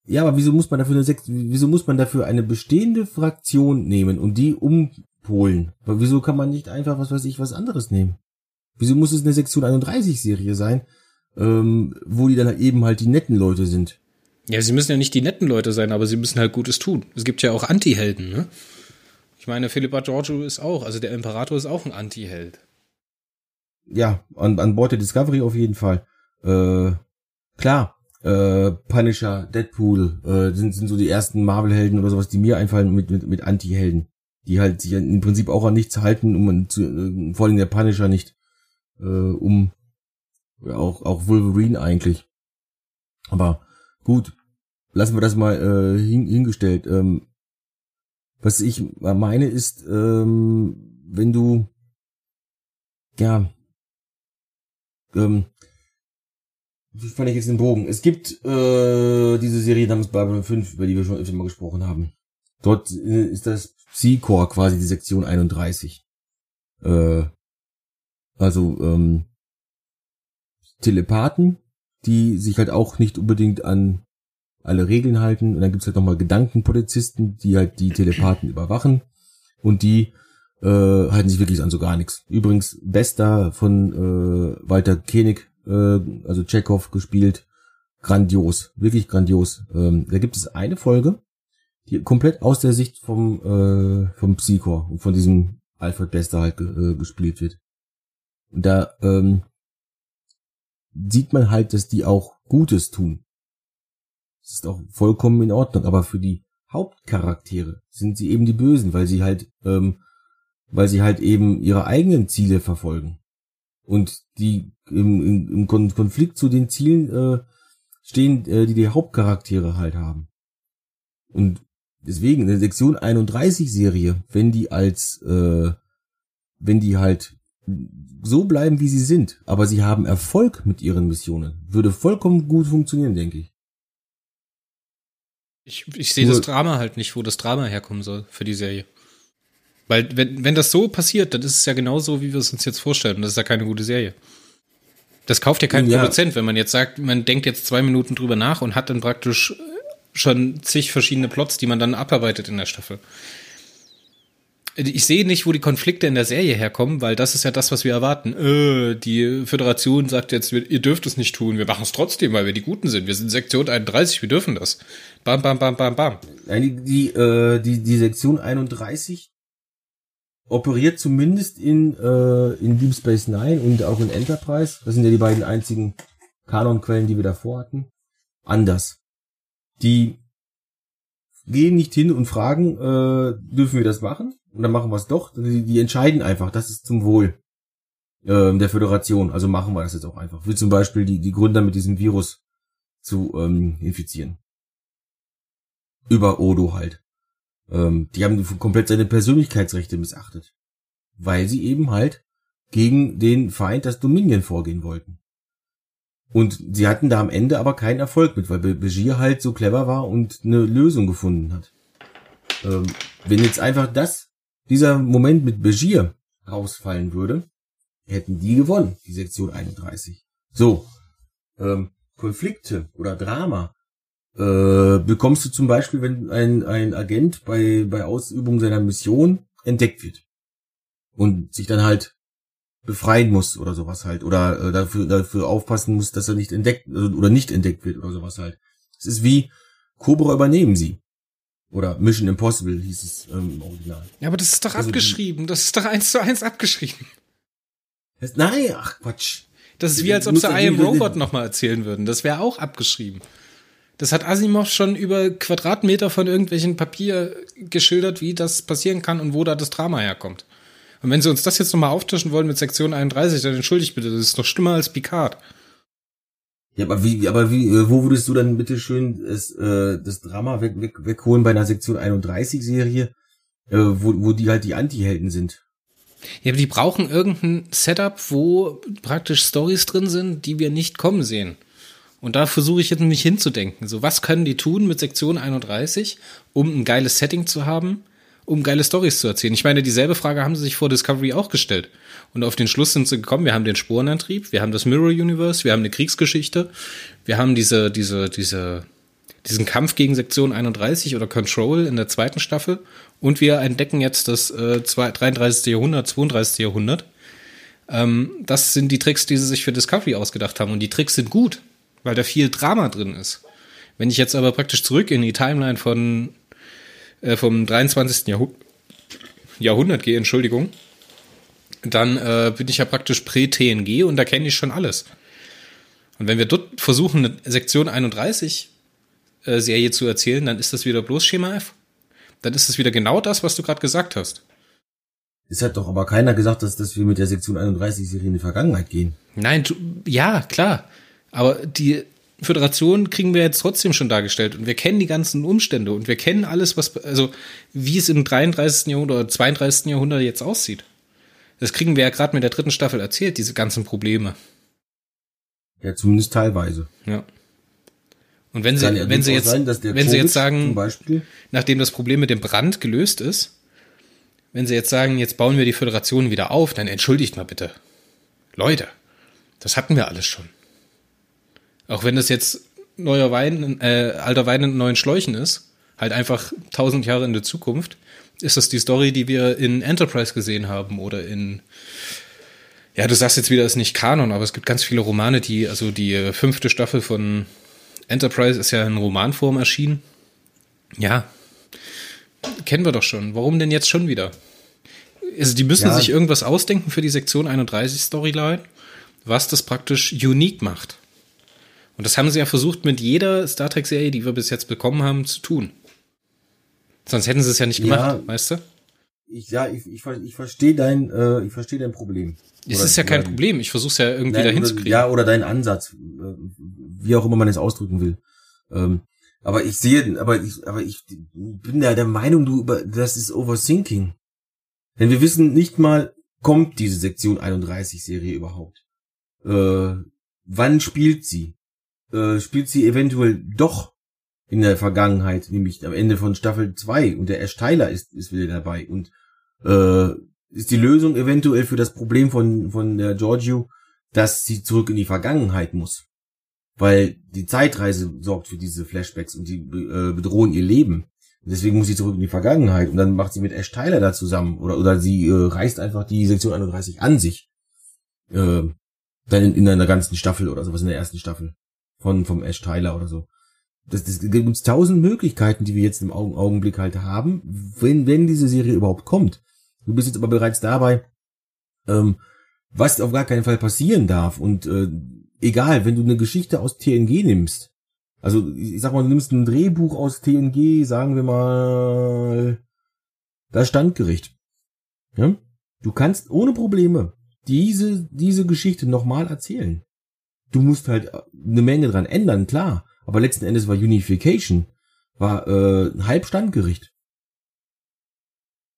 Ja, aber wieso muss man dafür eine wieso muss man dafür eine bestehende Fraktion nehmen und die umpolen? Aber wieso kann man nicht einfach was weiß ich was anderes nehmen? Wieso muss es eine Sektion 31 Serie sein, ähm, wo die dann eben halt die netten Leute sind? Ja, sie müssen ja nicht die netten Leute sein, aber sie müssen halt Gutes tun. Es gibt ja auch Anti-Helden, ne? Ich meine, Philippa Giorgio ist auch, also der Imperator ist auch ein Anti-Held. Ja, an, an Bord der Discovery auf jeden Fall. Äh, klar, äh, Punisher, Deadpool äh, sind, sind so die ersten Marvel-Helden oder sowas, die mir einfallen mit, mit, mit Anti-Helden. Die halt sich im Prinzip auch an nichts halten, um zu, äh, vor allem der Punisher nicht, äh, um ja, auch, auch Wolverine eigentlich. Aber gut, lassen wir das mal äh, hin, hingestellt. Ähm, was ich meine ist, ähm, wenn du ja ähm, wie fand ich jetzt den Bogen? Es gibt äh, diese Serie namens Babylon 5, über die wir schon öfter mal gesprochen haben. Dort äh, ist das Psy-Core quasi die Sektion 31. Äh, also ähm, Telepathen, die sich halt auch nicht unbedingt an alle Regeln halten. Und dann gibt's halt nochmal Gedankenpolizisten, die halt die Telepathen überwachen. Und die äh, halten sich wirklich an so gar nichts. Übrigens, Bester von äh, Walter Koenig, äh, also Chekhov gespielt. Grandios, wirklich grandios. Ähm, da gibt es eine Folge, die komplett aus der Sicht vom, äh, vom Psychor und von diesem Alfred Bester halt äh, gespielt wird. Und da ähm, sieht man halt, dass die auch Gutes tun. Das ist auch vollkommen in Ordnung, aber für die Hauptcharaktere sind sie eben die Bösen, weil sie halt, ähm, weil sie halt eben ihre eigenen Ziele verfolgen. Und die im, im, Konflikt zu den Zielen äh, stehen, äh, die die Hauptcharaktere halt haben. Und deswegen in der Sektion 31 Serie, wenn die als, äh, wenn die halt so bleiben, wie sie sind, aber sie haben Erfolg mit ihren Missionen, würde vollkommen gut funktionieren, denke ich. Ich, ich sehe das Drama halt nicht, wo das Drama herkommen soll für die Serie. Weil, wenn, wenn das so passiert, dann ist es ja genauso, wie wir es uns jetzt vorstellen. Und das ist ja keine gute Serie. Das kauft ja kein ja. Produzent, wenn man jetzt sagt, man denkt jetzt zwei Minuten drüber nach und hat dann praktisch schon zig verschiedene Plots, die man dann abarbeitet in der Staffel ich sehe nicht, wo die Konflikte in der Serie herkommen, weil das ist ja das, was wir erwarten. Äh, die Föderation sagt jetzt, ihr dürft es nicht tun, wir machen es trotzdem, weil wir die Guten sind. Wir sind Sektion 31, wir dürfen das. Bam, bam, bam, bam, bam. Nein, die, die, äh, die, die Sektion 31 operiert zumindest in, äh, in Deep Space Nine und auch in Enterprise. Das sind ja die beiden einzigen Kanonquellen, die wir davor hatten. Anders. Die gehen nicht hin und fragen, äh, dürfen wir das machen? Und dann machen wir es doch. Die, die, entscheiden einfach, das ist zum Wohl äh, der Föderation. Also machen wir das jetzt auch einfach. Wie zum Beispiel die, die Gründer mit diesem Virus zu ähm, infizieren. Über Odo halt. Ähm, die haben komplett seine Persönlichkeitsrechte missachtet. Weil sie eben halt gegen den Feind, das Dominion, vorgehen wollten. Und sie hatten da am Ende aber keinen Erfolg mit, weil Begier halt so clever war und eine Lösung gefunden hat. Ähm, wenn jetzt einfach das, dieser Moment mit Begier rausfallen würde, hätten die gewonnen, die Sektion 31. So, ähm, Konflikte oder Drama äh, bekommst du zum Beispiel, wenn ein, ein Agent bei, bei Ausübung seiner Mission entdeckt wird und sich dann halt befreien muss oder sowas halt oder äh, dafür dafür aufpassen muss, dass er nicht entdeckt also, oder nicht entdeckt wird oder sowas halt. Es ist wie Cobra übernehmen sie. Oder Mission Impossible hieß es ähm, im Original. Ja, aber das ist doch also abgeschrieben. Das ist doch eins zu eins abgeschrieben. Das, nein, ach Quatsch. Das ist wie, als ob sie I Am Robot nochmal erzählen würden. Das wäre auch abgeschrieben. Das hat Asimov schon über Quadratmeter von irgendwelchen Papier geschildert, wie das passieren kann und wo da das Drama herkommt. Und wenn sie uns das jetzt nochmal auftischen wollen mit Sektion 31, dann entschuldigt bitte, das ist noch schlimmer als Picard. Ja, aber wie, aber wie, äh, wo würdest du dann bitte schön das, äh, das Drama weg, weg, wegholen bei einer Sektion 31 Serie, äh, wo, wo die halt die Anti-Helden sind? Ja, aber die brauchen irgendein Setup, wo praktisch Stories drin sind, die wir nicht kommen sehen. Und da versuche ich jetzt nämlich hinzudenken. So, was können die tun mit Sektion 31, um ein geiles Setting zu haben, um geile Stories zu erzählen? Ich meine, dieselbe Frage haben sie sich vor Discovery auch gestellt. Und auf den Schluss sind sie gekommen, wir haben den Sporenantrieb, wir haben das Mirror Universe, wir haben eine Kriegsgeschichte, wir haben diese, diese, diese, diesen Kampf gegen Sektion 31 oder Control in der zweiten Staffel und wir entdecken jetzt das äh, 33. Jahrhundert, 32. Jahrhundert. Ähm, das sind die Tricks, die sie sich für Discovery ausgedacht haben und die Tricks sind gut, weil da viel Drama drin ist. Wenn ich jetzt aber praktisch zurück in die Timeline von vom 23. Jahrhundert, Jahrhundert gehe, Entschuldigung, dann äh, bin ich ja praktisch Prä-TNG und da kenne ich schon alles. Und wenn wir dort versuchen, eine Sektion 31 äh, Serie zu erzählen, dann ist das wieder bloß Schema F. Dann ist es wieder genau das, was du gerade gesagt hast. Es hat doch aber keiner gesagt, dass, dass wir mit der Sektion 31 Serie in die Vergangenheit gehen. Nein, du, ja, klar. Aber die Föderation kriegen wir jetzt trotzdem schon dargestellt und wir kennen die ganzen Umstände und wir kennen alles, was, also wie es im 33. Jahrhundert oder 32. Jahrhundert jetzt aussieht. Das kriegen wir ja gerade mit der dritten Staffel erzählt, diese ganzen Probleme. Ja, zumindest teilweise. Ja. Und wenn sie, ja wenn sie jetzt, sein, wenn sie jetzt sagen, nachdem das Problem mit dem Brand gelöst ist, wenn sie jetzt sagen, jetzt bauen wir die Föderation wieder auf, dann entschuldigt mal bitte. Leute, das hatten wir alles schon. Auch wenn das jetzt neuer Wein, äh, alter Wein in neuen Schläuchen ist, halt einfach tausend Jahre in der Zukunft, ist das die Story, die wir in Enterprise gesehen haben oder in ja, du sagst jetzt wieder, es ist nicht Kanon, aber es gibt ganz viele Romane, die, also die fünfte Staffel von Enterprise ist ja in Romanform erschienen. Ja, kennen wir doch schon. Warum denn jetzt schon wieder? Also die müssen ja. sich irgendwas ausdenken für die Sektion 31 Storyline, was das praktisch unique macht. Und das haben sie ja versucht mit jeder Star Trek Serie, die wir bis jetzt bekommen haben, zu tun. Sonst hätten sie es ja nicht gemacht, ja, weißt du? Ich, ja, ich, ich, ich verstehe dein, äh, ich verstehe dein Problem. Es ist ja kein dein, Problem. Ich versuche es ja irgendwie dahin zu kriegen. Ja, oder dein Ansatz, äh, wie auch immer man es ausdrücken will. Ähm, aber ich sehe, aber ich, aber ich bin da der Meinung, du über, das ist Overthinking. Denn wir wissen nicht mal, kommt diese Sektion 31 Serie überhaupt? Äh, wann spielt sie? Äh, spielt sie eventuell doch in der Vergangenheit, nämlich am Ende von Staffel 2 und der Ash Tyler ist, ist wieder dabei und äh, ist die Lösung eventuell für das Problem von, von der Giorgio, dass sie zurück in die Vergangenheit muss. Weil die Zeitreise sorgt für diese Flashbacks und die äh, bedrohen ihr Leben. Und deswegen muss sie zurück in die Vergangenheit und dann macht sie mit Ash Tyler da zusammen oder, oder sie äh, reißt einfach die Sektion 31 an sich. Äh, dann in, in einer ganzen Staffel oder sowas in der ersten Staffel von vom Ash Tyler oder so das, das gibt tausend Möglichkeiten, die wir jetzt im Augenblick halt haben, wenn, wenn diese Serie überhaupt kommt. Du bist jetzt aber bereits dabei, ähm, was auf gar keinen Fall passieren darf. Und äh, egal, wenn du eine Geschichte aus TNG nimmst, also ich sag mal, du nimmst ein Drehbuch aus TNG, sagen wir mal, das Standgericht. Ja? Du kannst ohne Probleme diese, diese Geschichte nochmal erzählen. Du musst halt eine Menge dran ändern, klar. Aber letzten Endes war Unification war äh, ein Halbstandgericht.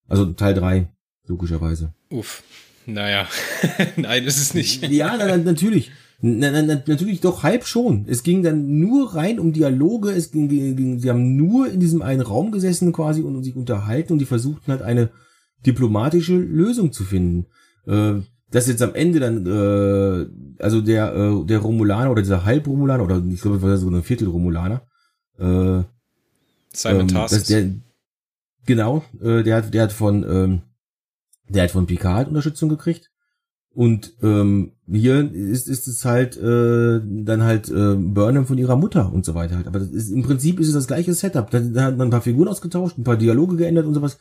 Also Teil 3, logischerweise. Uff. Naja, [LAUGHS] nein, ist es nicht. Ja, na, na, natürlich. Na, na, natürlich doch halb schon. Es ging dann nur rein um Dialoge. Es ging, ging, sie haben nur in diesem einen Raum gesessen quasi und sich unterhalten und die versuchten halt eine diplomatische Lösung zu finden. Äh, dass jetzt am Ende dann, äh, also der, äh, der Romulaner oder dieser Halb-Romulaner, oder ich glaube, war so ein Viertel-Romulaner, Äh, Simon ähm, Tarsis. das, der, genau, äh, der hat, der hat von, ähm, der hat von Picard Unterstützung gekriegt. Und ähm, hier ist, ist es halt äh, dann halt äh, Burnham von ihrer Mutter und so weiter halt. Aber das ist, im Prinzip ist es das gleiche Setup. Da, da hat man ein paar Figuren ausgetauscht, ein paar Dialoge geändert und sowas.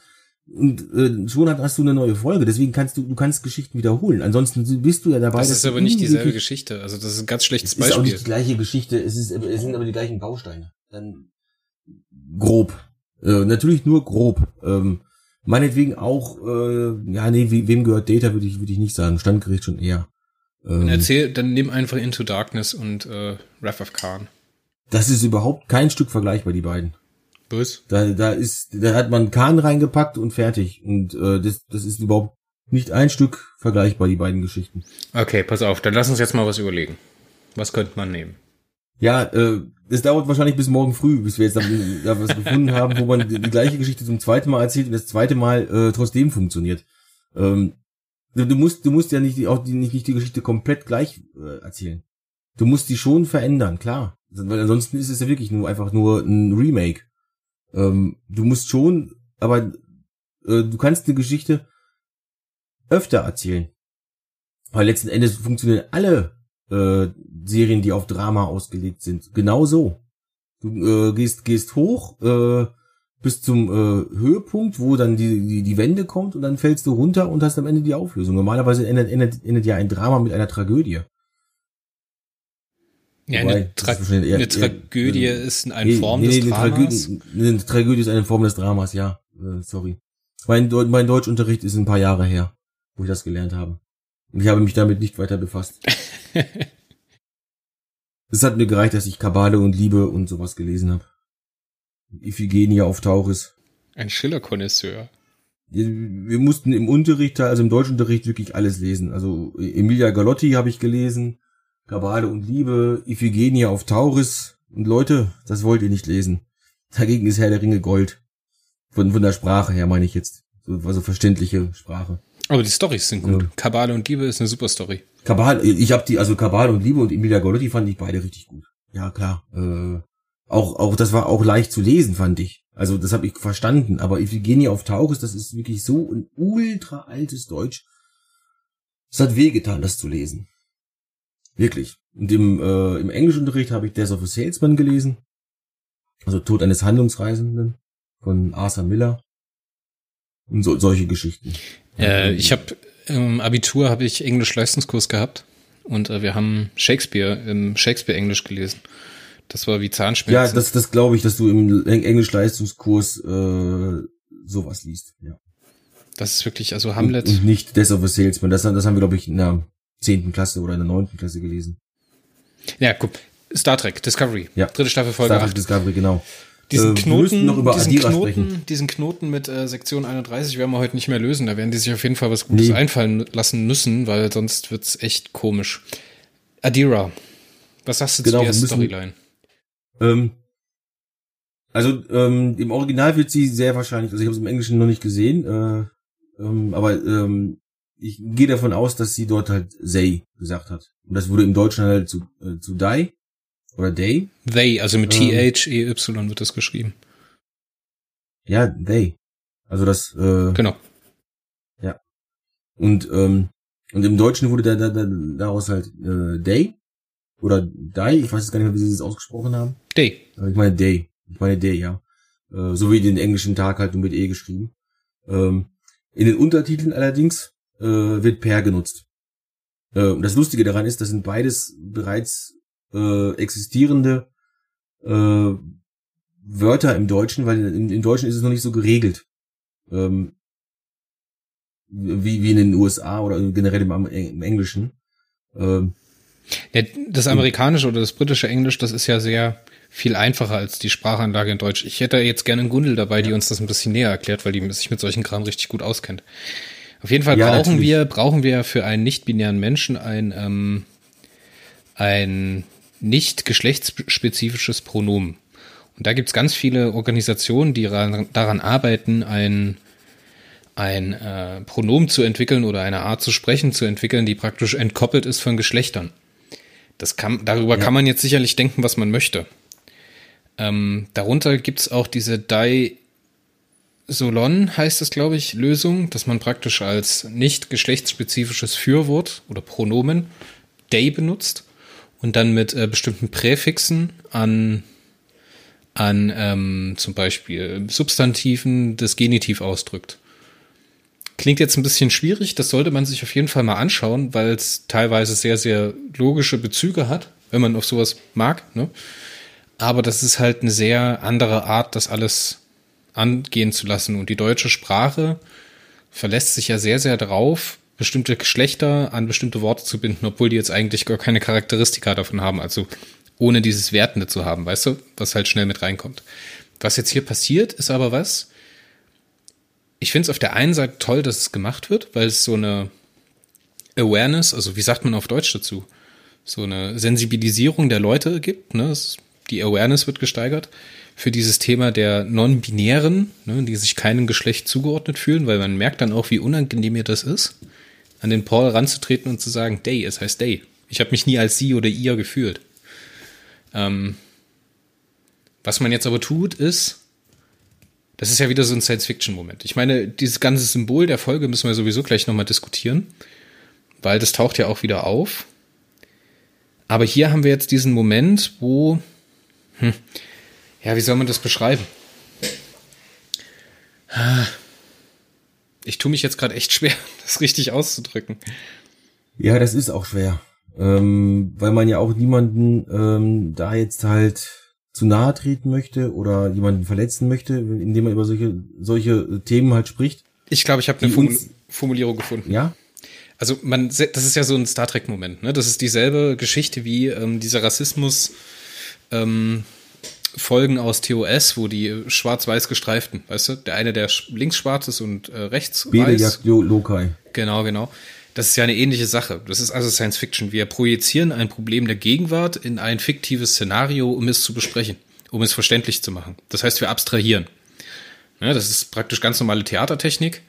Und äh, schon hast du eine neue Folge. Deswegen kannst du, du kannst Geschichten wiederholen. Ansonsten bist du ja dabei. das ist aber nicht dieselbe Geschichte. Also das ist ein ganz schlechtes es ist auch nicht Beispiel. die gleiche Geschichte, es, ist, es sind aber die gleichen Bausteine. Dann grob. Äh, natürlich nur grob. Ähm, meinetwegen auch, äh, ja, nee, we, wem gehört Data, würde ich, würde ich nicht sagen. Standgericht schon eher. Ähm, Erzähl, dann nimm einfach Into Darkness und äh, Wrath of Khan. das ist überhaupt kein Stück vergleichbar, die beiden. Bös? Da, da ist, da hat man Kahn reingepackt und fertig. Und äh, das, das ist überhaupt nicht ein Stück vergleichbar, die beiden Geschichten. Okay, pass auf, dann lass uns jetzt mal was überlegen. Was könnte man nehmen? Ja, äh, es dauert wahrscheinlich bis morgen früh, bis wir jetzt dann, da was gefunden haben, wo man die, die gleiche Geschichte zum zweiten Mal erzählt und das zweite Mal äh, trotzdem funktioniert. Ähm, du, du musst, du musst ja nicht die, auch die, nicht, nicht die Geschichte komplett gleich äh, erzählen. Du musst die schon verändern, klar, weil ansonsten ist es ja wirklich nur einfach nur ein Remake. Ähm, du musst schon, aber äh, du kannst eine Geschichte öfter erzählen, weil letzten Endes funktionieren alle äh, Serien, die auf Drama ausgelegt sind. Genau so. Du äh, gehst, gehst hoch äh, bis zum äh, Höhepunkt, wo dann die, die, die Wende kommt und dann fällst du runter und hast am Ende die Auflösung. Normalerweise endet, endet, endet ja ein Drama mit einer Tragödie. Ja, Wobei, eine, Tra wahrscheinlich eher- eine eher- Tragödie äh, ist eine Form des eine Dramas. Tragödie, eine Tragödie ist eine Form des Dramas, ja. Äh, sorry. Mein, mein Deutschunterricht ist ein paar Jahre her, wo ich das gelernt habe. Und ich habe mich damit nicht weiter befasst. [LAUGHS] Es hat mir gereicht, dass ich Kabale und Liebe und sowas gelesen habe. Iphigenie auf Tauris. Ein Schiller-Konnoisseur. Wir mussten im Unterricht, also im Deutschunterricht wirklich alles lesen. Also Emilia Galotti habe ich gelesen, Kabale und Liebe, Iphigenie auf Tauris. Und Leute, das wollt ihr nicht lesen. Dagegen ist Herr der Ringe Gold. Von, von der Sprache her meine ich jetzt. So, also verständliche Sprache. Aber die Storys sind gut. Ja. Kabale und Liebe ist eine super Story. Kabal, ich habe die, also Kabal und Liebe und Emilia Galotti fand ich beide richtig gut. Ja, klar. Äh, auch, auch, das war auch leicht zu lesen, fand ich. Also, das habe ich verstanden. Aber Iphigenie auf Tauris, das ist wirklich so ein ultra altes Deutsch. Es hat wehgetan, das zu lesen. Wirklich. Und im, äh, im Englischunterricht habe ich Death of a Salesman gelesen. Also Tod eines Handlungsreisenden von Arthur Miller. Und so, solche Geschichten. Äh, ich habe im Abitur habe ich Englisch-Leistungskurs gehabt und äh, wir haben Shakespeare im Shakespeare-Englisch gelesen. Das war wie Zahnschmerzen. Ja, das, das glaube ich, dass du im Eng- Englisch-Leistungskurs äh, sowas liest. Ja. das ist wirklich, also Und, Hamlet. und nicht Death of a Salesman. Das, das haben wir, glaube ich, in der zehnten Klasse oder in der neunten Klasse gelesen. Ja, guck. Star Trek, Discovery. Ja. Dritte Staffel, Folge Star Trek 8. Discovery, genau. Diesen Äh, Knoten, noch über diesen, Adira Knoten sprechen. diesen Knoten mit äh, Sektion 31 werden wir heute nicht mehr lösen. Da werden die sich auf jeden Fall was Gutes Nee. einfallen lassen müssen, weil sonst wird's echt komisch. Adira, was sagst du Genau, zu der müssen- Storyline? Ähm, also ähm, im Original wird sie sehr wahrscheinlich, also ich habe es im Englischen noch nicht gesehen, äh, ähm, aber ähm, ich gehe davon aus, dass sie dort halt Say gesagt hat. Und das wurde im Deutschen halt zu, äh, zu Die oder Day. They, also mit Ähm. T-H-E-Y wird das geschrieben. Ja, They. Also das äh, Genau. Und, ähm, und im Deutschen wurde da, da, da, daraus halt äh, Day oder Die, ich weiß jetzt gar nicht mehr, wie sie es ausgesprochen haben. Day. Ich meine Day. Ich meine Day, ja. Äh, so wie den englischen Tag halt nur mit E geschrieben. Ähm, in den Untertiteln allerdings äh, wird Per genutzt. Äh, und das Lustige daran ist, das sind beides bereits äh, existierende äh, Wörter im Deutschen, weil im, im Deutschen ist es noch nicht so geregelt. Ähm, wie, wie in den USA oder generell im, im Englischen. Ähm, Ja, das amerikanische oder das britische Englisch, das ist ja sehr viel einfacher als die Sprachanlage in Deutsch. Ich hätte jetzt gerne einen Gundel dabei, die uns das ein bisschen näher erklärt, weil die sich mit solchen Kram richtig gut auskennt. Auf jeden Fall Ja, brauchen natürlich. wir, brauchen wir für einen nicht-binären Menschen ein, ähm, ein nicht geschlechtsspezifisches Pronomen. Und da gibt's ganz viele Organisationen, die ran, daran arbeiten, ein, ein äh, Pronomen zu entwickeln oder eine Art zu sprechen zu entwickeln, die praktisch entkoppelt ist von Geschlechtern. Das kann, darüber Ja. kann man jetzt sicherlich denken, was man möchte. Ähm, darunter gibt's auch diese Dai Solon heißt es, glaube ich, Lösung, dass man praktisch als nicht geschlechtsspezifisches Fürwort oder Pronomen they benutzt und dann mit äh, bestimmten Präfixen an, an ähm, zum Beispiel Substantiven das Genitiv ausdrückt. Klingt jetzt ein bisschen schwierig, das sollte man sich auf jeden Fall mal anschauen, weil es teilweise sehr, sehr logische Bezüge hat, wenn man auf sowas mag. Ne? Aber das ist halt eine sehr andere Art, das alles angehen zu lassen. Und die deutsche Sprache verlässt sich ja sehr, sehr darauf, bestimmte Geschlechter an bestimmte Worte zu binden, obwohl die jetzt eigentlich gar keine Charakteristika davon haben. Also ohne dieses Wertende zu haben, weißt du, was halt schnell mit reinkommt. Was jetzt hier passiert, ist aber was, ich finde es auf der einen Seite toll, dass es gemacht wird, weil es so eine Awareness, also wie sagt man auf Deutsch dazu, so eine Sensibilisierung der Leute gibt. Ne? Die Awareness wird gesteigert für dieses Thema der Non-Binären, ne, die sich keinem Geschlecht zugeordnet fühlen, weil man merkt dann auch, wie unangenehm mir das ist, an den Paul ranzutreten und zu sagen, Day, es heißt Day. Ich habe mich nie als sie oder ihr gefühlt. Ähm, was man jetzt aber tut, ist, das ist ja wieder so ein Science-Fiction-Moment. Ich meine, dieses ganze Symbol der Folge müssen wir sowieso gleich nochmal diskutieren, weil das taucht ja auch wieder auf. Aber hier haben wir jetzt diesen Moment, wo, hm, ja, wie soll man das beschreiben? Ich tue mich jetzt gerade echt schwer, [LAUGHS] das richtig auszudrücken. Ja, das ist auch schwer. Ähm, weil man ja auch niemanden ähm, da jetzt halt zu nahe treten möchte oder jemanden verletzen möchte, indem man über solche, solche Themen halt spricht. Ich glaube, ich habe eine Formul Formulierung gefunden. Ja. Also man, das ist ja so ein Star Trek-Moment. Ne? Das ist dieselbe Geschichte wie ähm, dieser Rassismus ähm, Folgen aus TOS, wo die schwarz-weiß gestreiften, weißt du, der eine, der links schwarz ist und äh, rechts weiß. Lokai. Genau, genau. Das ist ja eine ähnliche Sache. Das ist also Science Fiction. Wir projizieren ein Problem der Gegenwart in ein fiktives Szenario, um es zu besprechen, um es verständlich zu machen. Das heißt, wir abstrahieren. Ja, das ist praktisch ganz normale Theatertechnik,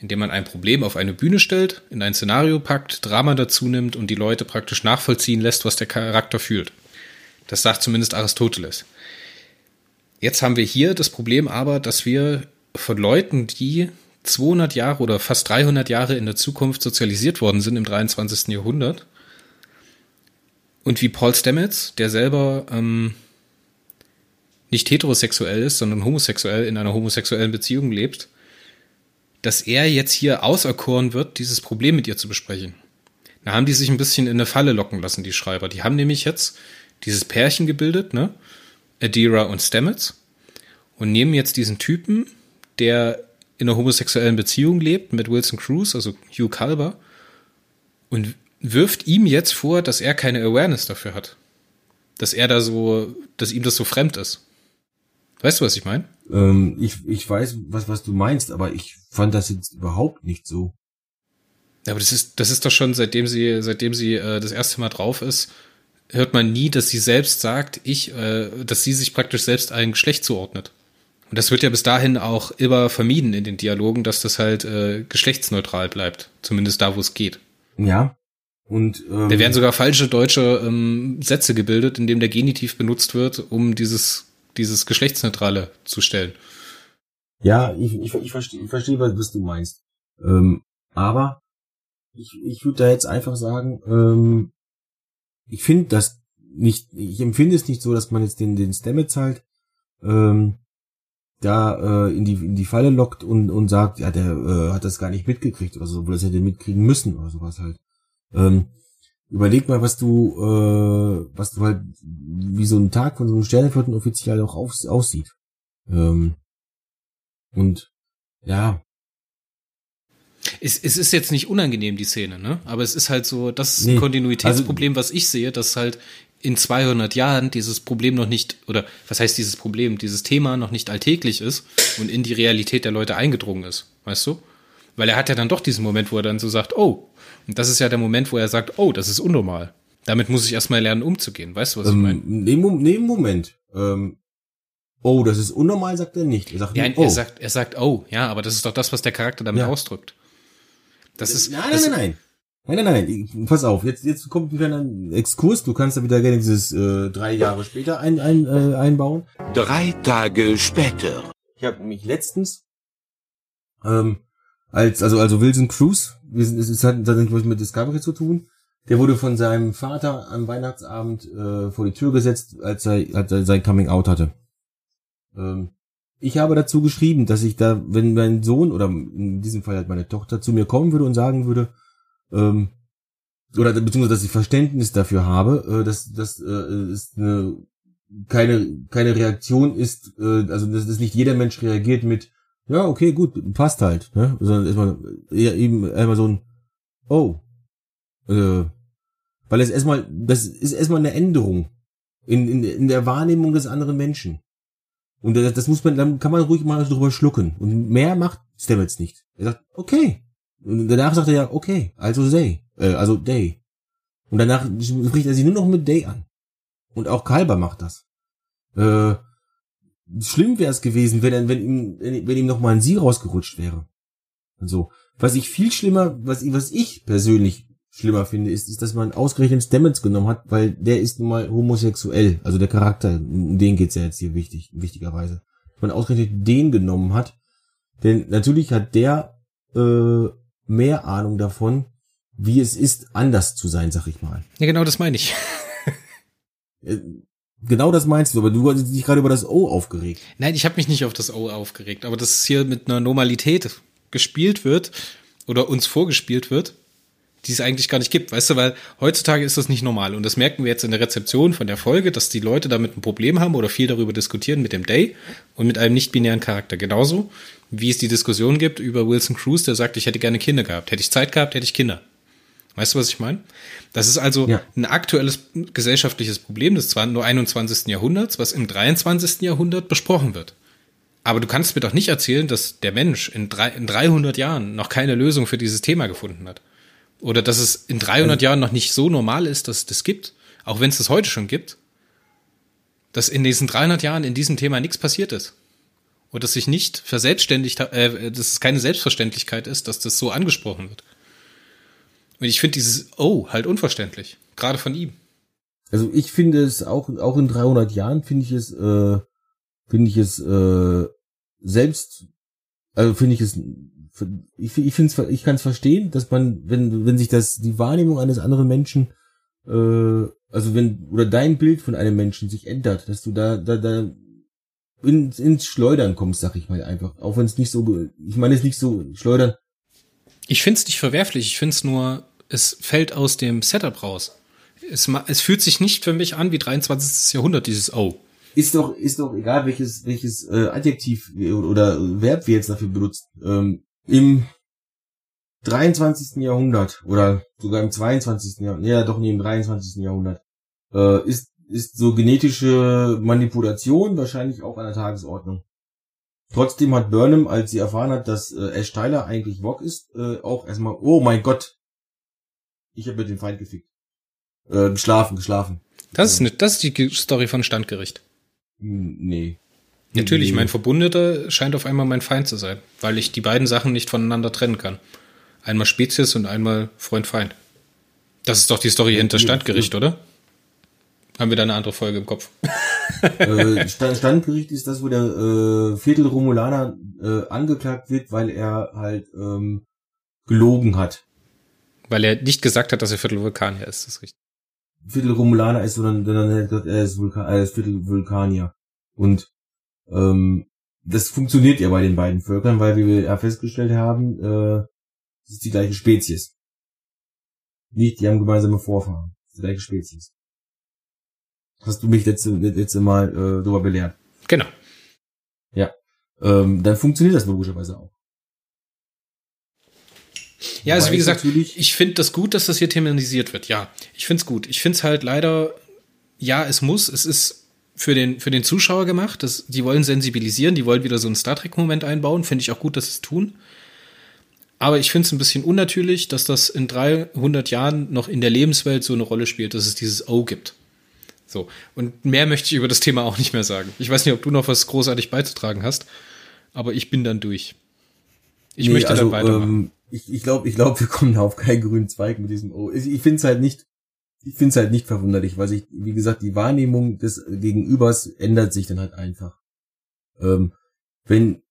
indem man ein Problem auf eine Bühne stellt, in ein Szenario packt, Drama dazu nimmt und die Leute praktisch nachvollziehen lässt, was der Charakter fühlt. Das sagt zumindest Aristoteles. Jetzt haben wir hier das Problem aber, dass wir von Leuten, die 200 Jahre oder fast 300 Jahre in der Zukunft sozialisiert worden sind im 23. Jahrhundert. Und wie Paul Stamets, der selber ähm, nicht heterosexuell ist, sondern homosexuell in einer homosexuellen Beziehung lebt, dass er jetzt hier auserkoren wird, dieses Problem mit ihr zu besprechen. Da haben die sich ein bisschen in eine Falle locken lassen, die Schreiber. Die haben nämlich jetzt dieses Pärchen gebildet, ne? Adira und Stamets und nehmen jetzt diesen Typen, der in einer homosexuellen Beziehung lebt mit Wilson Cruz, also Hugh Calber, und wirft ihm jetzt vor, dass er keine Awareness dafür hat. Dass er da so, dass ihm das so fremd ist. Weißt du, was ich meine? Ähm, ich, ich weiß, was, was du meinst, aber ich fand das jetzt überhaupt nicht so. Ja, aber das ist, das ist doch schon, seitdem sie, seitdem sie äh, das erste Mal drauf ist, hört man nie, dass sie selbst sagt, ich, äh, dass sie sich praktisch selbst ein Geschlecht zuordnet. Und das wird ja bis dahin auch immer vermieden in den Dialogen, dass das halt äh, geschlechtsneutral bleibt. Zumindest da, wo es geht. Ja. Und ähm, da werden sogar falsche deutsche ähm, Sätze gebildet, in dem der Genitiv benutzt wird, um dieses, dieses Geschlechtsneutrale zu stellen. Ja, ich, ich, ich verstehe, ich verstehe, was du meinst. Ähm, aber ich, ich würde da jetzt einfach sagen, ähm, ich finde das nicht, ich empfinde es nicht so, dass man jetzt den, den Stamets halt ähm, da äh, in die in die Falle lockt und und sagt, ja, der äh, hat das gar nicht mitgekriegt oder so, obwohl das hätte mitkriegen müssen oder sowas halt. Ähm, überleg mal, was du äh, was du halt wie so ein Tag von so einem Sterneflottenoffizial auch auf, aussieht. Ähm, und ja. Es, es ist jetzt nicht unangenehm, die Szene, ne? Aber es ist halt so, das nee, Kontinuitätsproblem, also, was ich sehe, dass halt in 200 Jahren dieses Problem noch nicht, oder was heißt dieses Problem, dieses Thema noch nicht alltäglich ist und in die Realität der Leute eingedrungen ist, weißt du? Weil er hat ja dann doch diesen Moment, wo er dann so sagt, oh, und das ist ja der Moment, wo er sagt, oh, das ist unnormal. Damit muss ich erstmal lernen, umzugehen. Weißt du, was ähm, ich meine? Nee, nee, Moment. Ähm, oh, das ist unnormal, sagt er nicht. Er sagt, ja, nicht, oh. er sagt, er sagt, oh, ja, aber das ist doch das, was der Charakter damit ja. ausdrückt. Das ist, nein, das, nein, nein, nein. Nein, nein, nein, pass auf, jetzt, jetzt kommt ein kleiner Exkurs, du kannst da wieder gerne dieses äh, drei Jahre später ein, ein, äh, einbauen. Drei Tage später. Ich habe mich letztens ähm, als also also Wilson Cruz, wir sind, es hat tatsächlich mit Discovery zu tun. Der wurde von seinem Vater am Weihnachtsabend äh, vor die Tür gesetzt, als er, als er sein Coming Out hatte. Ähm, ich habe dazu geschrieben, dass ich da, wenn mein Sohn oder in diesem Fall halt meine Tochter zu mir kommen würde und sagen würde, ähm, oder beziehungsweise dass ich Verständnis dafür habe, äh, dass das äh, ist eine keine keine Reaktion ist, äh, also dass, dass nicht jeder Mensch reagiert mit ja okay gut passt halt, ne? sondern erstmal eher eben einmal so ein oh, äh, weil es erstmal das ist erstmal eine Änderung in, in in der Wahrnehmung des anderen Menschen und das, das muss man dann kann man ruhig mal drüber schlucken und mehr macht Stamets nicht. Er sagt okay und danach sagt er ja okay, also say, äh, also day und danach spricht er sich nur noch mit day an. Und auch Kalber macht das. Äh, schlimm wäre es gewesen, wenn, wenn ihm, wenn ihm noch mal ein Sie rausgerutscht wäre. Und so. Was ich viel schlimmer, was, was ich persönlich schlimmer finde, ist, ist, dass man ausgerechnet Stamets genommen hat, weil der ist nun mal homosexuell. Also der Charakter, um den geht's ja jetzt hier wichtig, wichtigerweise. Man ausgerechnet den genommen hat. Denn natürlich hat der äh, mehr Ahnung davon, wie es ist, anders zu sein, sag ich mal. Ja, genau das meine ich. Äh, genau das meinst du, aber du hast dich gerade über das O aufgeregt. Nein, ich habe mich nicht auf das O aufgeregt, aber dass es hier mit einer Normalität gespielt wird oder uns vorgespielt wird, die es eigentlich gar nicht gibt, weißt du, weil heutzutage ist das nicht normal und das merken wir jetzt in der Rezeption von der Folge, dass die Leute damit ein Problem haben oder viel darüber diskutieren mit dem Day und mit einem nicht-binären Charakter. Genauso wie es die Diskussion gibt über Wilson Cruz, der sagt, ich hätte gerne Kinder gehabt. Hätte ich Zeit gehabt, hätte ich Kinder. Weißt du, was ich meine? Das ist also ja. ein aktuelles gesellschaftliches Problem des 21. Jahrhunderts, was im 23. Jahrhundert besprochen wird. Aber du kannst mir doch nicht erzählen, dass der Mensch in, drei, in 300 Jahren noch keine Lösung für dieses Thema gefunden hat. Oder dass es in 300 also, Jahren noch nicht so normal ist, dass es das gibt, auch wenn es das heute schon gibt, dass in diesen 300 Jahren in diesem Thema nichts passiert ist. Und dass sich nicht verselbstständigt, äh, dass es keine Selbstverständlichkeit ist, dass das so angesprochen wird. Und ich finde dieses Oh halt unverständlich. Gerade von ihm. Also ich finde es auch, auch in 300 Jahren finde ich es, äh, finde ich es, äh, selbst, also finde ich es, ich, ich finde es, ich kann es verstehen, dass man, wenn, wenn sich das, die Wahrnehmung eines anderen Menschen, äh, also wenn, oder dein Bild von einem Menschen sich ändert, dass du da, da, da ins, ins Schleudern kommst, sag ich mal einfach. Auch wenn es nicht so, ich meine es nicht so, Schleudern, ich finde es nicht verwerflich, ich finde es nur, es fällt aus dem Setup raus. Es, es fühlt sich nicht für mich an wie 23. Jahrhundert, dieses Oh. Ist doch, ist doch egal, welches, welches äh, Adjektiv oder Verb wir jetzt dafür benutzen. Ähm, Im 23. Jahrhundert oder sogar im 22. Jahrhundert, ja doch nicht im 23. Jahrhundert, äh, ist, ist so genetische Manipulation wahrscheinlich auch an der Tagesordnung. Trotzdem hat Burnham, als sie erfahren hat, dass äh, Ash Tyler eigentlich Wok ist, äh, auch erstmal, oh mein Gott, ich habe mit dem Feind gefickt. Äh, geschlafen, geschlafen. Das ist, ne, das ist die Story von Standgericht. Hm, nee. Natürlich, mein Verbündeter scheint auf einmal mein Feind zu sein, weil ich die beiden Sachen nicht voneinander trennen kann. Einmal Spezies und einmal Freund-Feind. Das ist doch die Story hinter Standgericht, oder? Haben wir da eine andere Folge im Kopf? [LAUGHS] äh, Standgericht ist das, wo der äh, Viertel Romulaner äh, angeklagt wird, weil er halt ähm, gelogen hat. Weil er nicht gesagt hat, dass er Viertel Vulkanier ist, das ist richtig. Viertel Romulaner ist, sondern gesagt, er ist, Vulkan, er ist Viertel Vulkanier. Und ähm, das funktioniert ja bei den beiden Völkern, weil wir ja festgestellt haben, äh, es ist die gleiche Spezies. Nicht, die haben gemeinsame Vorfahren. Das ist die gleiche Spezies hast du mich letzte, letzte Mal äh, darüber belehrt. Genau. Ja. Ähm, dann funktioniert das logischerweise auch. Ja, also wie gesagt, ich finde das gut, dass das hier thematisiert wird. Ja, ich finde es gut. Ich finde es halt leider, ja, es muss, es ist für den, für den Zuschauer gemacht. Das, die wollen sensibilisieren, die wollen wieder so einen Star Trek-Moment einbauen. Finde ich auch gut, dass sie es tun. Aber ich finde es ein bisschen unnatürlich, dass das in 300 Jahren noch in der Lebenswelt so eine Rolle spielt, dass es dieses O gibt. So. Und mehr möchte ich über das Thema auch nicht mehr sagen. Ich weiß nicht, ob du noch was großartig beizutragen hast, aber ich bin dann durch. Ich nee, möchte also, dann weitermachen. Ähm, ich, ich glaube, ich glaube, wir kommen da auf keinen grünen Zweig mit diesem Oh. Ich, ich finde es halt nicht, ich finde es halt nicht verwunderlich, weil sich, wie gesagt, die Wahrnehmung des Gegenübers ändert sich dann halt einfach. Ähm, wenn